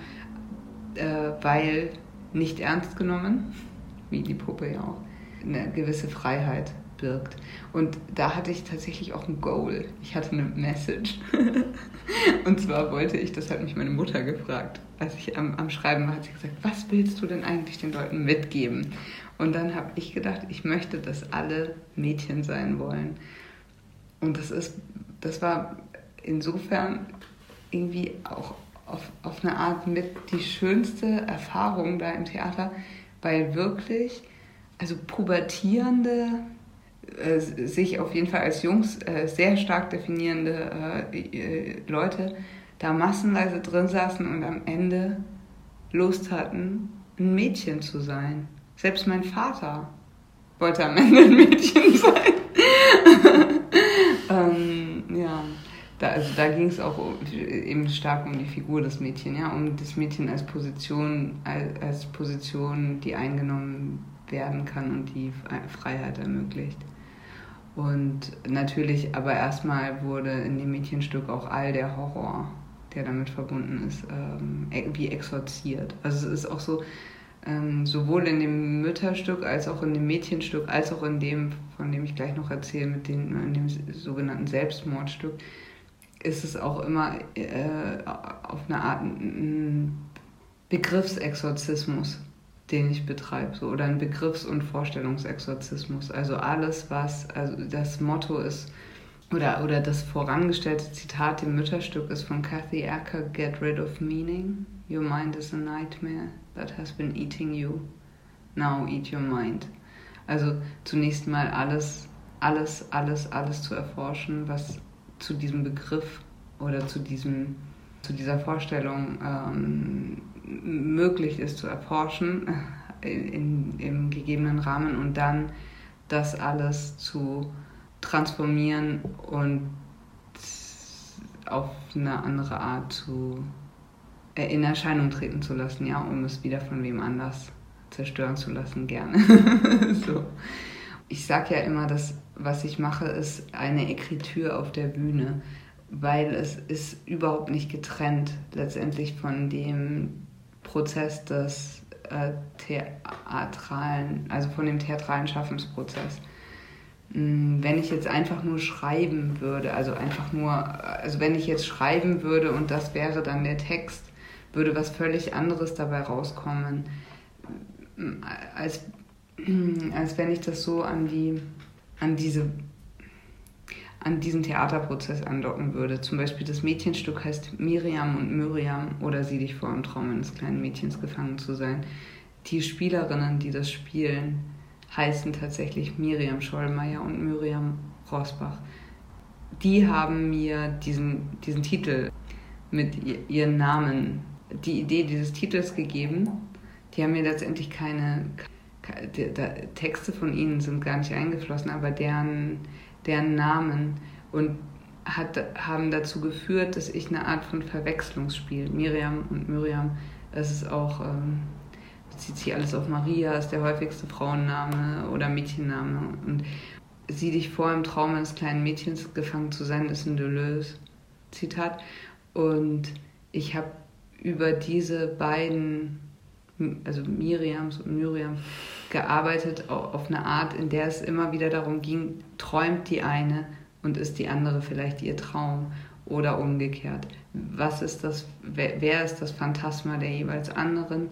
äh, weil nicht ernst genommen, wie die Puppe ja auch, eine gewisse Freiheit birgt. Und da hatte ich tatsächlich auch ein Goal. Ich hatte eine Message. (laughs) und zwar wollte ich, das hat mich meine Mutter gefragt, als ich am, am Schreiben war, hat sie gesagt, was willst du denn eigentlich den Leuten mitgeben? Und dann habe ich gedacht, ich möchte, dass alle Mädchen sein wollen. Und das ist, das war insofern irgendwie auch auf, auf eine Art mit die schönste Erfahrung da im Theater, weil wirklich, also pubertierende, äh, sich auf jeden Fall als Jungs äh, sehr stark definierende äh, äh Leute da massenweise drin saßen und am Ende Lust hatten, ein Mädchen zu sein. Selbst mein Vater wollte am Ende ein Mädchen (laughs) sein. (laughs) ähm, ja, da, also da ging es auch eben stark um die Figur des Mädchens, ja, um das Mädchen als Position, als, Position, die eingenommen werden kann und die Freiheit ermöglicht. Und natürlich, aber erstmal wurde in dem Mädchenstück auch all der Horror, der damit verbunden ist, ähm, wie exorziert. Also es ist auch so, ähm, sowohl in dem Mütterstück als auch in dem Mädchenstück, als auch in dem, von dem ich gleich noch erzähle, mit den, in dem sogenannten Selbstmordstück, ist es auch immer äh, auf eine Art ein Begriffsexorzismus, den ich betreibe, so, oder ein Begriffs- und Vorstellungsexorzismus. Also alles, was, also das Motto ist, oder, oder das vorangestellte Zitat im Mütterstück ist von Kathy Acker, Get rid of meaning. Your mind is a nightmare that has been eating you. Now eat your mind. Also zunächst mal alles, alles, alles, alles zu erforschen, was zu diesem Begriff oder zu, diesem, zu dieser Vorstellung ähm, möglich ist zu erforschen (laughs) in, im gegebenen Rahmen und dann das alles zu transformieren und auf eine andere Art zu äh, in Erscheinung treten zu lassen, ja, um es wieder von wem anders zerstören zu lassen, gerne. (laughs) so. Ich sage ja immer, dass was ich mache, ist eine Ekritur auf der Bühne, weil es ist überhaupt nicht getrennt letztendlich von dem Prozess des äh, theatralen, also von dem theatralen Schaffensprozess. Hm, wenn ich jetzt einfach nur schreiben würde, also einfach nur, also wenn ich jetzt schreiben würde und das wäre dann der Text, würde was völlig anderes dabei rauskommen, als, als wenn ich das so an die, an diese an diesen Theaterprozess andocken würde. Zum Beispiel das Mädchenstück heißt Miriam und Miriam oder Sieh dich vor im Traum eines kleinen Mädchens gefangen zu sein. Die Spielerinnen, die das spielen, heißen tatsächlich Miriam Schollmeier und Miriam Rosbach. Die haben mir diesen, diesen Titel mit ihren Namen, die Idee dieses Titels gegeben. Die haben mir letztendlich keine, keine Texte von ihnen sind gar nicht eingeflossen, aber deren deren Namen und hat, haben dazu geführt, dass ich eine Art von Verwechslungsspiel, Miriam und Miriam, es ist auch, ähm, bezieht sich alles auf Maria, ist der häufigste Frauenname oder Mädchenname. Und sieh dich vor, im Traum eines kleinen Mädchens gefangen zu sein, ist ein Deleuze-Zitat und ich habe über diese beiden, also Miriams und Miriam, gearbeitet auf eine Art, in der es immer wieder darum ging, träumt die eine und ist die andere vielleicht ihr Traum oder umgekehrt. Was ist das, wer, wer ist das Phantasma der jeweils anderen?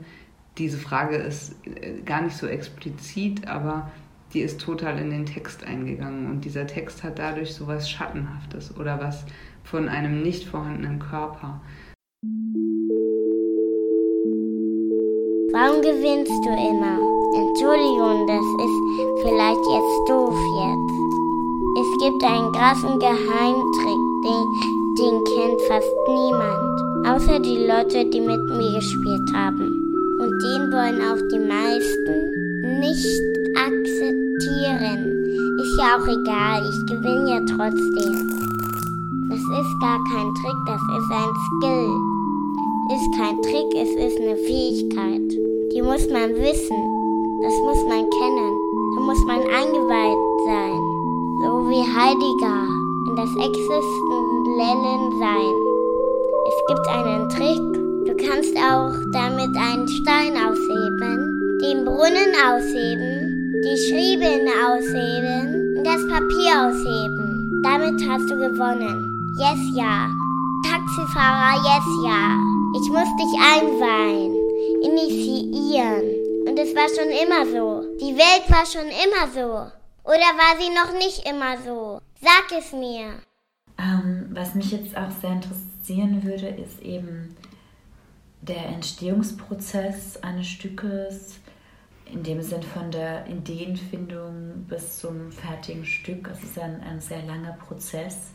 Diese Frage ist äh, gar nicht so explizit, aber die ist total in den Text eingegangen und dieser Text hat dadurch so was Schattenhaftes oder was von einem nicht vorhandenen Körper. Warum gewinnst du immer? Entschuldigung, das ist vielleicht jetzt doof jetzt. Es gibt einen krassen Geheimtrick, den, den kennt fast niemand. Außer die Leute, die mit mir gespielt haben. Und den wollen auch die meisten nicht akzeptieren. Ist ja auch egal, ich gewinne ja trotzdem. Das ist gar kein Trick, das ist ein Skill. Ist kein Trick, es ist eine Fähigkeit. Die muss man wissen. Das muss man kennen. Da muss man eingeweiht sein. So wie Heidegger in das Existenlellen sein. Es gibt einen Trick. Du kannst auch damit einen Stein ausheben, den Brunnen ausheben, die Schriebeln ausheben und das Papier ausheben. Damit hast du gewonnen. Yes, ja. Taxifahrer, yes, ja. Ich muss dich einweihen initiieren. Und es war schon immer so. Die Welt war schon immer so. Oder war sie noch nicht immer so? Sag es mir. Ähm, was mich jetzt auch sehr interessieren würde, ist eben der Entstehungsprozess eines Stückes, in dem Sinn von der Ideenfindung bis zum fertigen Stück. Es ist ein, ein sehr langer Prozess.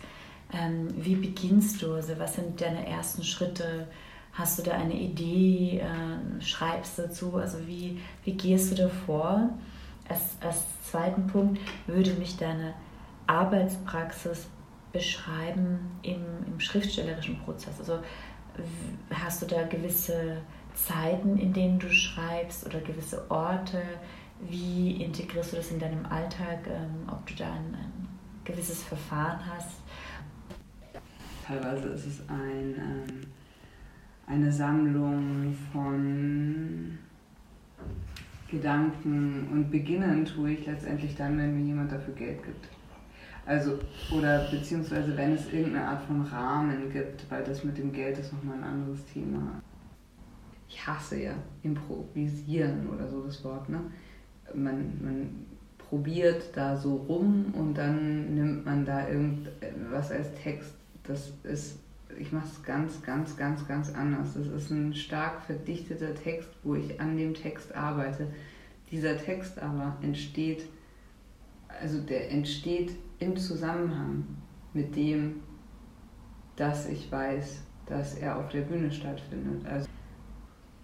Ähm, wie beginnst du? Also was sind deine ersten Schritte? Hast du da eine Idee? Äh, schreibst dazu? Also wie, wie gehst du da vor? Als, als zweiten Punkt würde mich deine Arbeitspraxis beschreiben im, im schriftstellerischen Prozess. Also hast du da gewisse Zeiten, in denen du schreibst oder gewisse Orte? Wie integrierst du das in deinem Alltag? Ähm, ob du da ein, ein, gewisses Verfahren hast? Teilweise ist es ein ähm eine Sammlung von Gedanken und beginnen tue ich letztendlich dann, wenn mir jemand dafür Geld gibt. Also, oder beziehungsweise wenn es irgendeine Art von Rahmen gibt, weil das mit dem Geld ist nochmal ein anderes Thema. Ich hasse ja improvisieren oder so das Wort, ne? Man, man probiert da so rum und dann nimmt man da irgendwas als Text. Das ist ich mache es ganz, ganz, ganz, ganz anders. Das ist ein stark verdichteter Text, wo ich an dem Text arbeite. Dieser Text aber entsteht also der entsteht im Zusammenhang mit dem, dass ich weiß, dass er auf der Bühne stattfindet. Also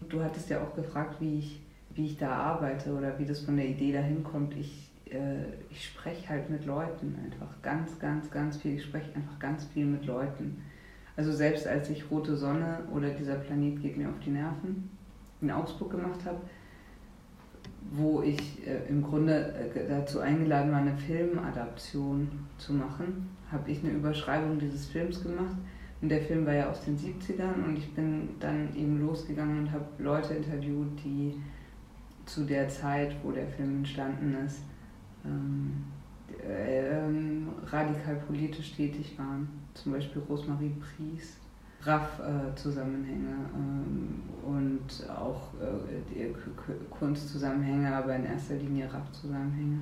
du hattest ja auch gefragt, wie ich, wie ich da arbeite oder wie das von der Idee dahin kommt. Ich, äh, ich spreche halt mit Leuten einfach ganz, ganz, ganz viel. Ich spreche einfach ganz viel mit Leuten. Also selbst als ich Rote Sonne oder dieser Planet geht mir auf die Nerven in Augsburg gemacht habe, wo ich äh, im Grunde äh, dazu eingeladen war, eine Filmadaption zu machen, habe ich eine Überschreibung dieses Films gemacht. Und der Film war ja aus den 70ern und ich bin dann eben losgegangen und habe Leute interviewt, die zu der Zeit, wo der Film entstanden ist, ähm, ähm, radikal politisch tätig waren. Zum Beispiel Rosemarie Pries RAF-Zusammenhänge ähm, und auch äh, Kunstzusammenhänge, aber in erster Linie RAF-Zusammenhänge.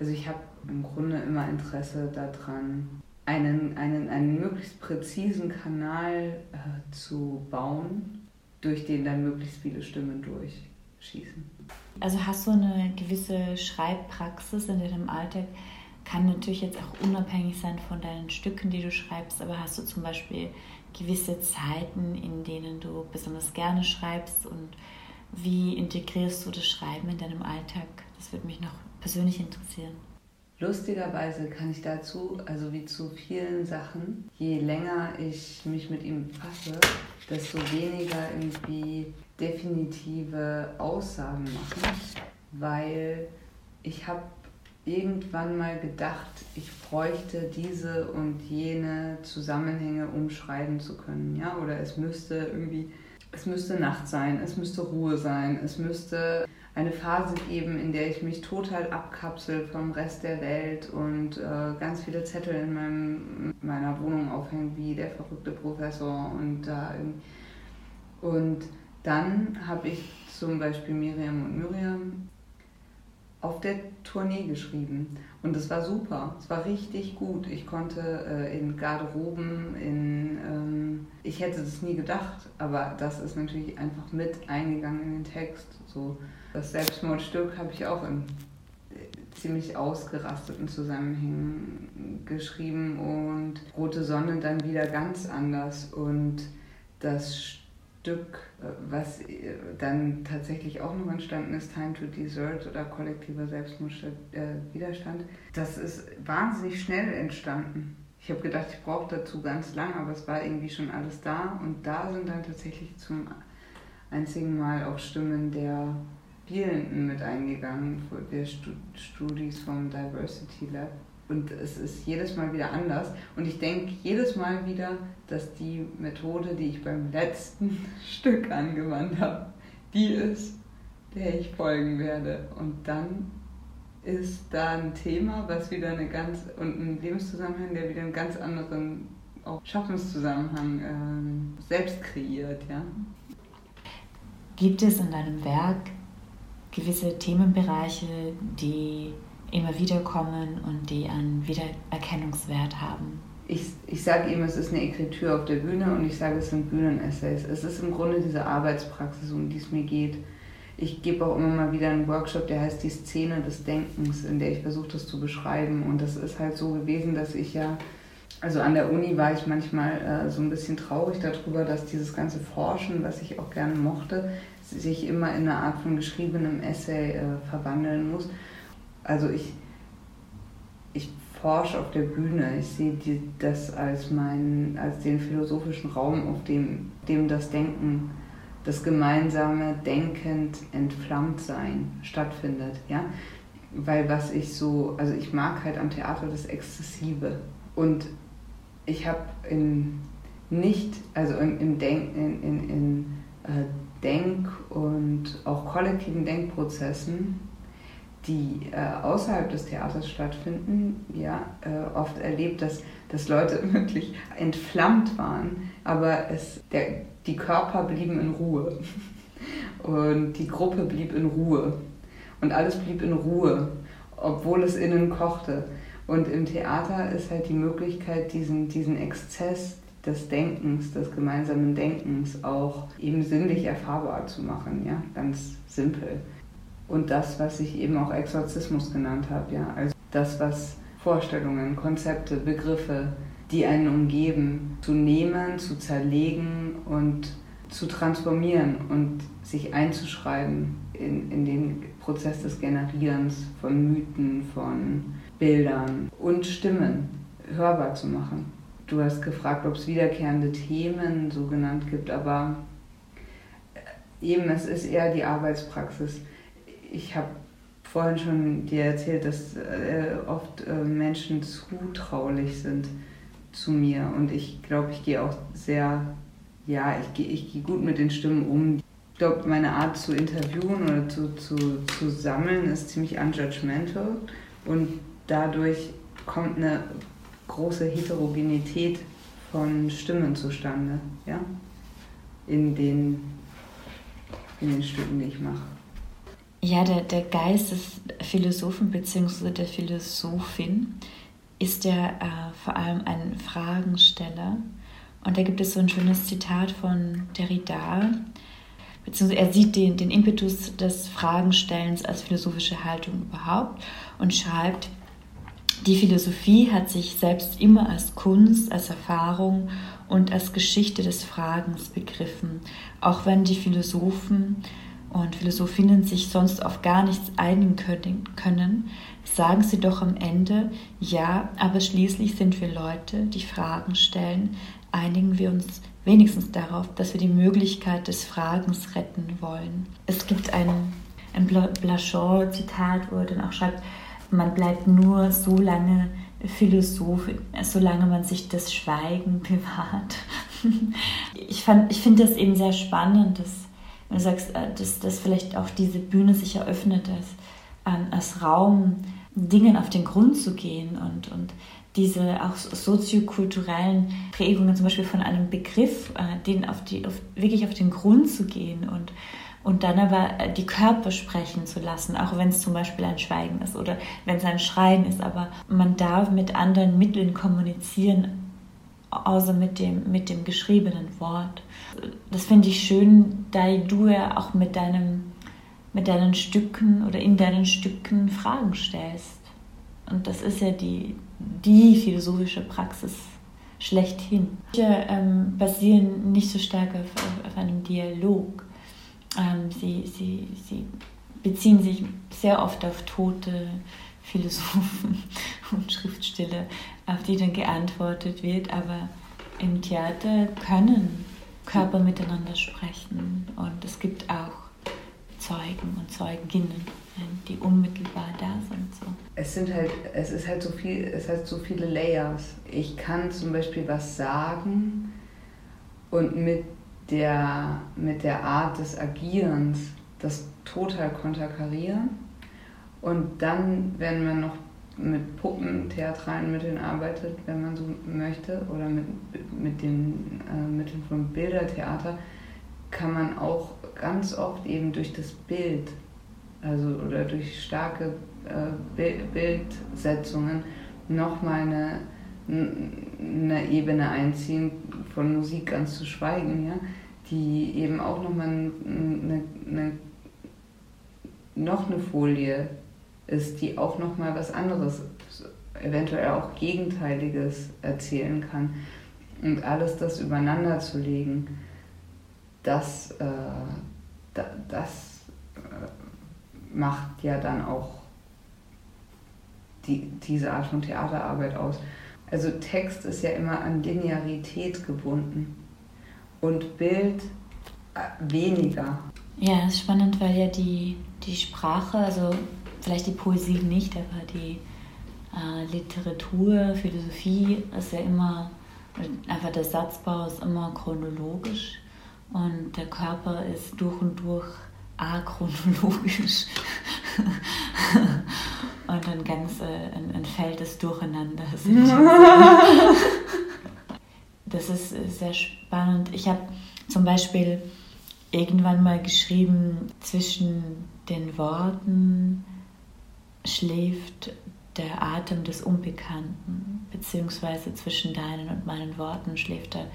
Also ich habe im Grunde immer Interesse daran, einen, einen, einen möglichst präzisen Kanal äh, zu bauen, durch den dann möglichst viele Stimmen durchschießen. Also hast du eine gewisse Schreibpraxis in deinem Alltag? Kann natürlich jetzt auch unabhängig sein von deinen Stücken, die du schreibst, aber hast du zum Beispiel gewisse Zeiten, in denen du besonders gerne schreibst und wie integrierst du das Schreiben in deinem Alltag? Das würde mich noch persönlich interessieren. Lustigerweise kann ich dazu, also wie zu vielen Sachen, je länger ich mich mit ihm befasse, desto weniger irgendwie definitive Aussagen machen, weil ich habe irgendwann mal gedacht, ich bräuchte diese und jene Zusammenhänge, um schreiben zu können. Ja? Oder es müsste irgendwie, es müsste Nacht sein, es müsste Ruhe sein, es müsste eine Phase geben, in der ich mich total abkapsel vom Rest der Welt und äh, ganz viele Zettel in meinem, meiner Wohnung aufhängen, wie der verrückte Professor und da äh, und dann habe ich zum Beispiel Miriam und Miriam auf der Tournee geschrieben. Und es war super, es war richtig gut. Ich konnte äh, in Garderoben, in, ähm, ich hätte das nie gedacht, aber das ist natürlich einfach mit eingegangen in den Text. So, das Selbstmordstück habe ich auch in äh, ziemlich ausgerasteten Zusammenhängen geschrieben und Rote Sonne dann wieder ganz anders. Und das Stück, äh, was äh, dann tatsächlich auch noch entstanden ist, Time to Desert oder kollektiver Selbstmordwiderstand, äh, das ist wahnsinnig schnell entstanden. Ich habe gedacht, ich brauche dazu ganz lang, aber es war irgendwie schon alles da und da sind dann tatsächlich zum einzigen Mal auch Stimmen der Spielenden mit eingegangen, der Studis vom Diversity Lab. Und es ist jedes Mal wieder anders. Und ich denke jedes Mal wieder, dass die Methode, die ich beim letzten (laughs) Stück angewandt habe, die ist, der ich folgen werde. Und dann ist da ein Thema, was wieder eine ganz und ein Lebenszusammenhang, der wieder einen ganz anderen auch Schaffenszusammenhang ähm, selbst kreiert, ja. Gibt es in deinem Werk gewisse Themenbereiche, die immer wieder kommen und die einen Wiedererkennungswert haben. Ich, ich sage ihm, es ist eine Ekritur auf der Bühne und ich sage, es sind Bühnenessays. Es ist im Grunde diese Arbeitspraxis, um die es mir geht. Ich gebe auch immer mal wieder einen Workshop, der heißt die Szene des Denkens, in der ich versuche, das zu beschreiben. Und das ist halt so gewesen, dass ich ja, also an der Uni war ich manchmal äh, so ein bisschen traurig darüber, dass dieses ganze Forschen, was ich auch gerne mochte, sich immer in eine Art von geschriebenem Essay äh, verwandeln muss also ich, ich forsche auf der Bühne. Ich sehe die, das als, mein, als den philosophischen Raum, auf dem, dem das Denken, das gemeinsame Denkend Entflammtsein stattfindet. Ja? Weil was ich so, also ich mag halt am Theater das Exzessive. Und ich habe in nicht, also im, im Denk, in, in, in äh, Denk- und auch kollektiven Denkprozessen die äh, außerhalb des Theaters stattfinden, ja, äh, oft erlebt, dass, dass Leute (laughs) wirklich entflammt waren, aber es, der, die Körper blieben in Ruhe. Und die Gruppe blieb in Ruhe. Und alles blieb in Ruhe, obwohl es innen kochte. Und im Theater ist halt die Möglichkeit, diesen, diesen Exzess des Denkens, des gemeinsamen Denkens auch eben sinnlich erfahrbar zu machen, ja, ganz simpel und das, was ich eben auch Exorzismus genannt habe. Ja? Also das, was Vorstellungen, Konzepte, Begriffe, die einen umgeben, zu nehmen, zu zerlegen und zu transformieren und sich einzuschreiben in, in den Prozess des Generierens von Mythen, von Bildern und Stimmen hörbar zu machen. Du hast gefragt, ob es wiederkehrende Themen so genannt gibt, aber eben, es ist eher die Arbeitspraxis. Ich habe vorhin schon dir erzählt, dass äh, oft äh, Menschen zutraulich sind zu mir und ich glaube, ich gehe auch sehr, ja, ich gehe ich geh gut mit den Stimmen um. Ich glaube, meine Art zu interviewen oder zu, zu, zu sammeln ist ziemlich unjudgmental und dadurch kommt eine große Heterogenität von Stimmen zustande, ja, in den, in den Stücken, die ich mache. Ja, der, der Geist des Philosophen bzw. der Philosophin ist ja äh, vor allem ein Fragensteller. Und da gibt es so ein schönes Zitat von Derrida, beziehungsweise er sieht den, den Impetus des Fragenstellens als philosophische Haltung überhaupt und schreibt, die Philosophie hat sich selbst immer als Kunst, als Erfahrung und als Geschichte des Fragens begriffen, auch wenn die Philosophen und Philosophinnen sich sonst auf gar nichts einigen können, sagen sie doch am Ende, ja, aber schließlich sind wir Leute, die Fragen stellen, einigen wir uns wenigstens darauf, dass wir die Möglichkeit des Fragens retten wollen. Es gibt ein, ein Blachot-Zitat, wo er dann auch schreibt, man bleibt nur so lange Philosoph, solange man sich das Schweigen (laughs) bewahrt. ich, ich finde das eben sehr spannend, dass du sagst, äh, dass, dass vielleicht auch diese Bühne sich eröffnet als, ähm, als Raum, Dingen auf den Grund zu gehen und, und diese auch soziokulturellen Prägungen, zum Beispiel von einem Begriff, äh, den auf die, auf, wirklich auf den Grund zu gehen und, und dann aber äh, die Körper sprechen zu lassen, auch wenn es zum Beispiel ein Schweigen ist oder wenn es ein Schreien ist, aber man darf mit anderen Mitteln kommunizieren, außer mit dem, mit dem geschriebenen Wort. Das finde ich schön, da du ja auch mit, deinem, mit deinen Stücken oder in deinen Stücken Fragen stellst. Und das ist ja die, die philosophische Praxis schlechthin. Bücher ähm, basieren nicht so stark auf, auf einem Dialog. Ähm, sie, sie, sie beziehen sich sehr oft auf tote Philosophen (laughs) und Schriftsteller, auf die dann geantwortet wird. Aber im Theater können Körper miteinander sprechen und es gibt auch Zeugen und Zeuginnen, die unmittelbar da sind. So. Es sind halt, es ist halt so viel, es hat so viele Layers. Ich kann zum Beispiel was sagen und mit der, mit der Art des Agierens das total konterkarieren. Und dann, wenn man noch mit Puppen, theatralen Mitteln arbeitet, wenn man so möchte, oder mit, mit den äh, Mitteln von Bildertheater, kann man auch ganz oft eben durch das Bild, also oder durch starke äh, Bildsetzungen nochmal eine, eine Ebene einziehen, von Musik ganz zu schweigen, ja, die eben auch nochmal eine, eine, noch eine Folie ist, die auch nochmal was anderes, eventuell auch Gegenteiliges erzählen kann. Und alles das übereinander zu legen, das, äh, das äh, macht ja dann auch die, diese Art von Theaterarbeit aus. Also Text ist ja immer an Linearität gebunden und Bild äh, weniger. Ja, ist spannend, weil ja die, die Sprache, also vielleicht die Poesie nicht, aber die äh, Literatur, Philosophie ist ja immer, einfach der Satzbau ist immer chronologisch und der Körper ist durch und durch achronologisch. (laughs) und ein ganz äh, ein, ein Feld des Durcheinanders. (laughs) das ist sehr spannend. Ich habe zum Beispiel irgendwann mal geschrieben, zwischen den Worten schläft der Atem des Unbekannten, beziehungsweise zwischen deinen und meinen Worten schläft der,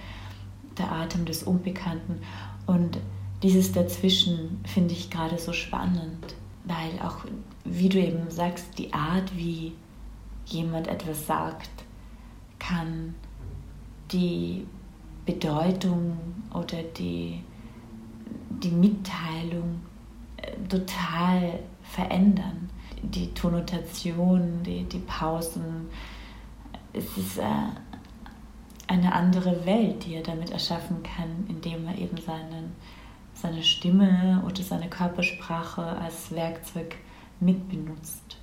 der Atem des Unbekannten. Und dieses Dazwischen finde ich gerade so spannend, weil auch, wie du eben sagst, die Art, wie, jemand etwas sagt, kann die Bedeutung oder die, die Mitteilung äh, total verändern. Die Tonotation, die, die Pausen, es ist äh, eine andere Welt, die er damit erschaffen kann, indem er eben seinen, seine Stimme oder seine Körpersprache als Werkzeug mitbenutzt.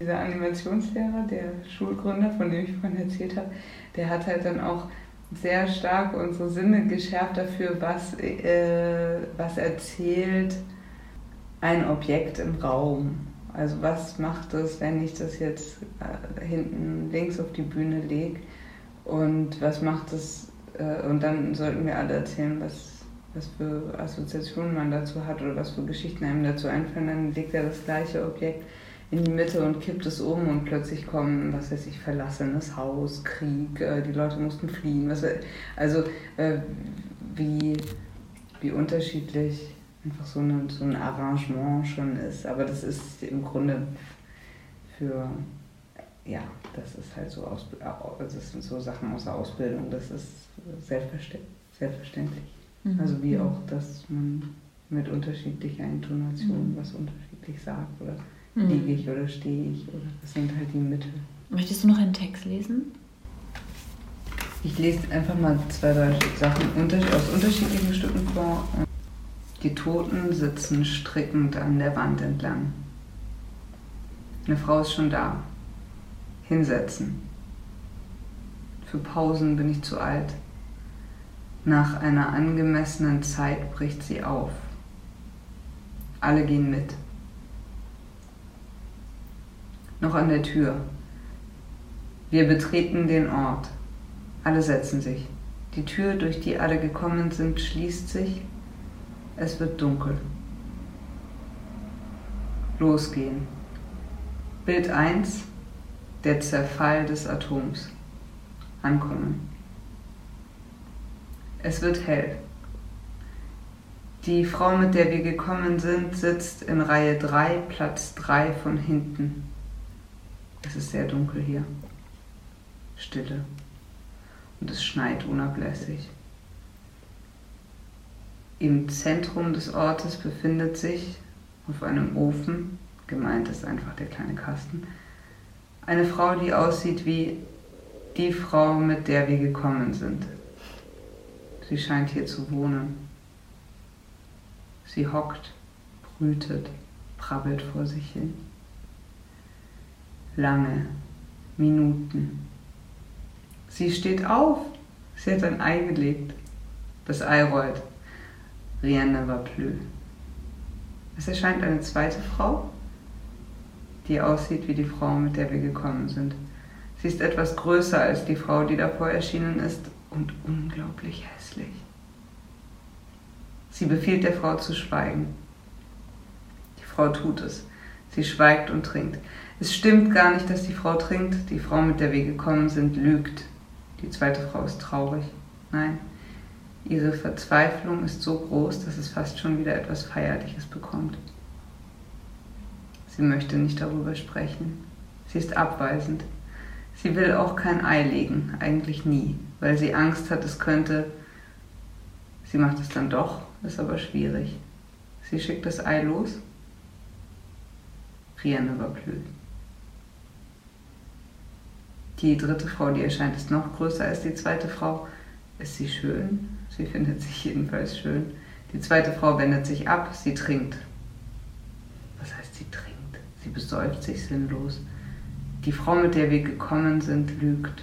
Dieser Animationslehrer, der Schulgründer, von dem ich vorhin erzählt habe, der hat halt dann auch sehr stark unsere Sinne geschärft dafür, was, äh, was erzählt ein Objekt im Raum. Also was macht es, wenn ich das jetzt äh, hinten links auf die Bühne lege und was macht es, äh, und dann sollten wir alle erzählen, was, was für Assoziationen man dazu hat oder was für Geschichten einem dazu einfallen, dann legt er das gleiche Objekt in die Mitte und kippt es um und plötzlich kommen, was weiß ich, verlassenes Haus, Krieg, äh, die Leute mussten fliehen. Was, also äh, wie, wie unterschiedlich einfach so, eine, so ein Arrangement schon ist. Aber das ist im Grunde für, ja, das ist halt so, aus, das sind so Sachen aus der Ausbildung, das ist selbstverständlich. Mhm. Also wie auch, dass man mit unterschiedlicher Intonation mhm. was unterschiedlich sagt oder Mhm. Liege ich oder stehe ich? Oder das sind halt die Mittel. Möchtest du noch einen Text lesen? Ich lese einfach mal zwei, drei Sachen aus unterschiedlichen Stücken vor. Die Toten sitzen strickend an der Wand entlang. Eine Frau ist schon da. Hinsetzen. Für Pausen bin ich zu alt. Nach einer angemessenen Zeit bricht sie auf. Alle gehen mit noch an der Tür. Wir betreten den Ort. Alle setzen sich. Die Tür, durch die alle gekommen sind, schließt sich. Es wird dunkel. Losgehen. Bild 1. Der Zerfall des Atoms. Ankommen. Es wird hell. Die Frau, mit der wir gekommen sind, sitzt in Reihe 3, Platz 3 von hinten. Es ist sehr dunkel hier. Stille. Und es schneit unablässig. Im Zentrum des Ortes befindet sich auf einem Ofen, gemeint ist einfach der kleine Kasten, eine Frau, die aussieht wie die Frau, mit der wir gekommen sind. Sie scheint hier zu wohnen. Sie hockt, brütet, brabbelt vor sich hin lange Minuten. Sie steht auf. Sie hat ein Ei gelegt. Das Ei rollt. Rien ne va plus. Es erscheint eine zweite Frau, die aussieht wie die Frau, mit der wir gekommen sind. Sie ist etwas größer als die Frau, die davor erschienen ist und unglaublich hässlich. Sie befiehlt der Frau zu schweigen. Die Frau tut es. Sie schweigt und trinkt. Es stimmt gar nicht, dass die Frau trinkt. Die Frau, mit der wir gekommen sind, lügt. Die zweite Frau ist traurig. Nein, ihre Verzweiflung ist so groß, dass es fast schon wieder etwas Feierliches bekommt. Sie möchte nicht darüber sprechen. Sie ist abweisend. Sie will auch kein Ei legen, eigentlich nie, weil sie Angst hat, es könnte. Sie macht es dann doch, ist aber schwierig. Sie schickt das Ei los. Rien ne va. Die dritte Frau, die erscheint, ist noch größer als die zweite Frau. Ist sie schön? Sie findet sich jedenfalls schön. Die zweite Frau wendet sich ab, sie trinkt. Was heißt sie trinkt? Sie besäuft sich sinnlos. Die Frau, mit der wir gekommen sind, lügt.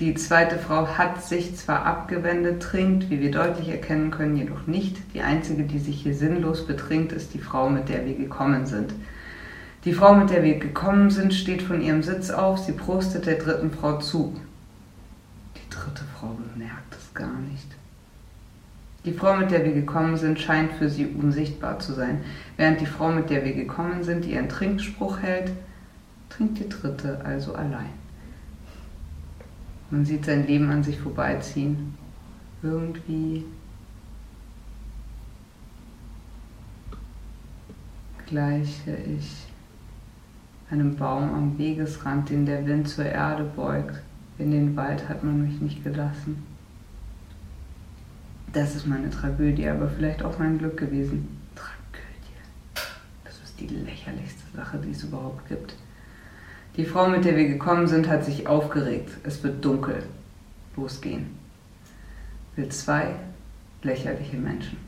Die zweite Frau hat sich zwar abgewendet, trinkt, wie wir deutlich erkennen können, jedoch nicht. Die einzige, die sich hier sinnlos betrinkt, ist die Frau, mit der wir gekommen sind. Die Frau, mit der wir gekommen sind, steht von ihrem Sitz auf, sie prostet der dritten Frau zu. Die dritte Frau bemerkt gar nicht. Die Frau, mit der wir gekommen sind, scheint für sie unsichtbar zu sein. Während die Frau, mit der wir gekommen sind, ihren Trinkspruch hält, trinkt die dritte also allein. Man sieht sein Leben an sich vorbeiziehen. Irgendwie gleiche ich einem Baum am Wegesrand, den der Wind zur Erde beugt. In den Wald hat man mich nicht gelassen. Das ist meine Tragödie, aber vielleicht auch mein Glück gewesen. Tragödie. Das ist die lächerlichste Sache, die es überhaupt gibt. Die Frau, mit der wir gekommen sind, hat sich aufgeregt. Es wird dunkel. Losgehen. Will zwei lächerliche Menschen.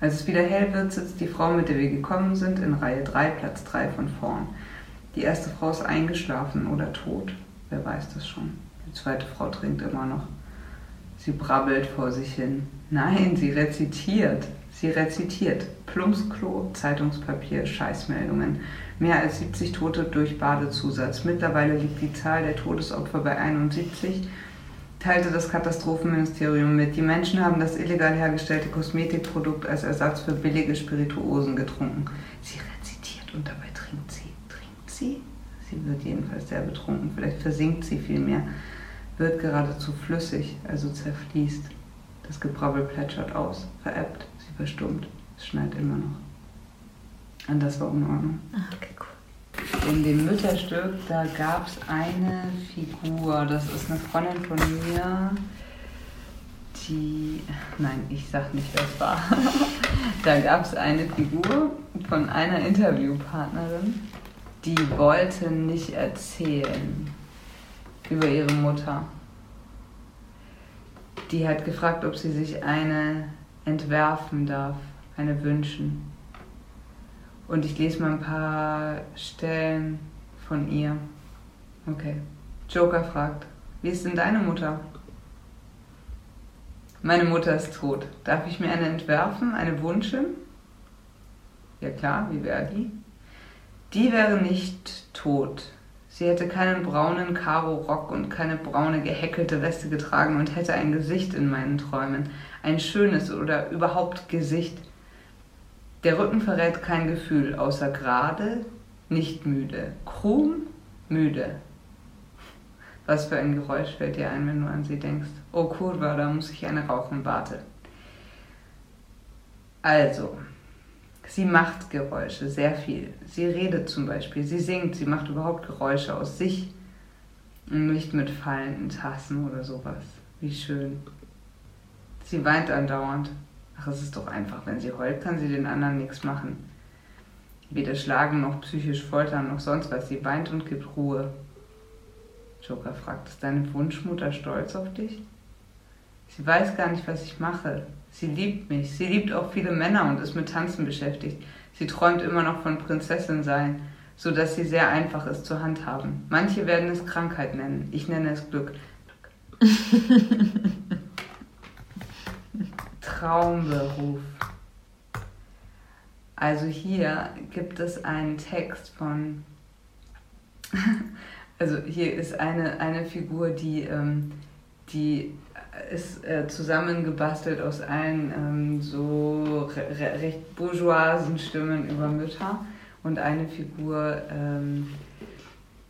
Als es wieder hell wird, sitzt die Frau, mit der wir gekommen sind, in Reihe 3, Platz 3 von vorn. Die erste Frau ist eingeschlafen oder tot. Wer weiß das schon. Die zweite Frau trinkt immer noch. Sie brabbelt vor sich hin. Nein, sie rezitiert. Sie rezitiert. Plumpsklo, Zeitungspapier, Scheißmeldungen. Mehr als 70 Tote durch Badezusatz. Mittlerweile liegt die Zahl der Todesopfer bei 71 teilte das Katastrophenministerium mit. Die Menschen haben das illegal hergestellte Kosmetikprodukt als Ersatz für billige Spirituosen getrunken. Sie rezitiert und dabei trinkt sie. Trinkt sie? Sie wird jedenfalls sehr betrunken. Vielleicht versinkt sie vielmehr. Wird geradezu flüssig, also zerfließt. Das Gebrabbel plätschert aus, verebbt, sie verstummt. Es schneit immer noch. Und das war Unordnung. Ah, okay, cool in dem Mütterstück, da gab es eine Figur, das ist eine Freundin von mir, die, nein, ich sag nicht, wer es war. (laughs) da gab es eine Figur von einer Interviewpartnerin, die wollte nicht erzählen über ihre Mutter. Die hat gefragt, ob sie sich eine entwerfen darf, eine wünschen. Und ich lese mal ein paar Stellen von ihr. Okay. Joker fragt, wie ist denn deine Mutter? Meine Mutter ist tot. Darf ich mir eine entwerfen, eine Wunschin? Ja klar, wie wäre die? Die wäre nicht tot. Sie hätte keinen braunen Karo-Rock und keine braune gehäkelte Weste getragen und hätte ein Gesicht in meinen Träumen. Ein schönes oder überhaupt Gesicht. Der Rücken verrät kein Gefühl, außer gerade, nicht müde. Krumm, müde. Was für ein Geräusch fällt dir ein, wenn du an sie denkst? Oh Kurva, da muss ich eine rauchen, warte. Also, sie macht Geräusche, sehr viel. Sie redet zum Beispiel, sie singt, sie macht überhaupt Geräusche aus sich und nicht mit fallenden Tassen oder sowas. Wie schön. Sie weint andauernd. Ach, es ist doch einfach, wenn sie heult, kann sie den anderen nichts machen. Weder schlagen noch psychisch foltern noch sonst was. Sie weint und gibt Ruhe. Joker fragt, ist deine Wunschmutter stolz auf dich? Sie weiß gar nicht, was ich mache. Sie liebt mich. Sie liebt auch viele Männer und ist mit Tanzen beschäftigt. Sie träumt immer noch von Prinzessin sein, so dass sie sehr einfach ist zu handhaben. Manche werden es Krankheit nennen. Ich nenne es Glück. (laughs) Traumberuf. Also hier gibt es einen Text von, (laughs) also hier ist eine, eine Figur, die, ähm, die ist äh, zusammengebastelt aus allen ähm, so re recht bourgeoisen Stimmen über Mütter und eine Figur, ähm,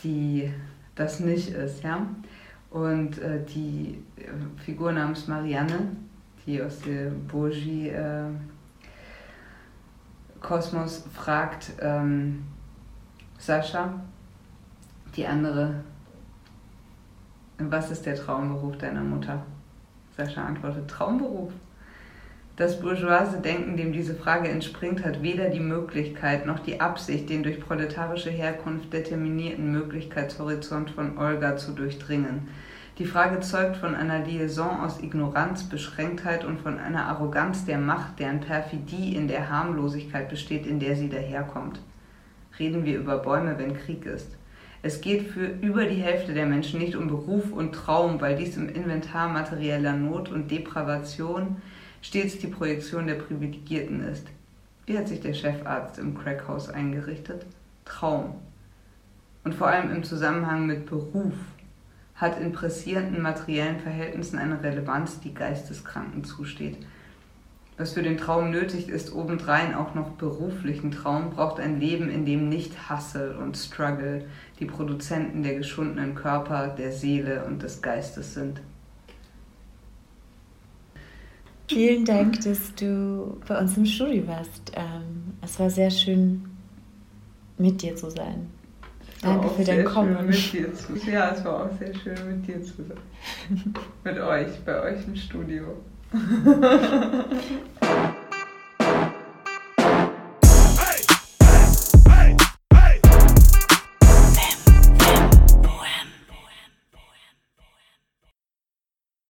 die das nicht ist, ja. Und äh, die äh, Figur namens Marianne die aus dem Bourgie-Kosmos äh, fragt ähm, Sascha, die andere, was ist der Traumberuf deiner Mutter? Sascha antwortet, Traumberuf. Das bourgeoise Denken, dem diese Frage entspringt, hat weder die Möglichkeit noch die Absicht, den durch proletarische Herkunft determinierten Möglichkeitshorizont von Olga zu durchdringen. Die Frage zeugt von einer Liaison aus Ignoranz, Beschränktheit und von einer Arroganz der Macht, deren Perfidie in der Harmlosigkeit besteht, in der sie daherkommt. Reden wir über Bäume, wenn Krieg ist. Es geht für über die Hälfte der Menschen nicht um Beruf und Traum, weil dies im Inventar materieller Not und Depravation stets die Projektion der Privilegierten ist. Wie hat sich der Chefarzt im Crackhaus eingerichtet? Traum. Und vor allem im Zusammenhang mit Beruf hat in pressierenden materiellen Verhältnissen eine Relevanz, die Geisteskranken zusteht. Was für den Traum nötig ist, obendrein auch noch beruflichen Traum, braucht ein Leben, in dem nicht Hustle und Struggle die Produzenten der geschundenen Körper, der Seele und des Geistes sind. Vielen Dank, dass du bei uns im Studio warst. Ähm, es war sehr schön, mit dir zu sein. Danke für dein Kommen. Mit dir zu. Ja, es war auch sehr schön, mit dir zu sein. (laughs) mit euch, bei euch im Studio. フフフフ。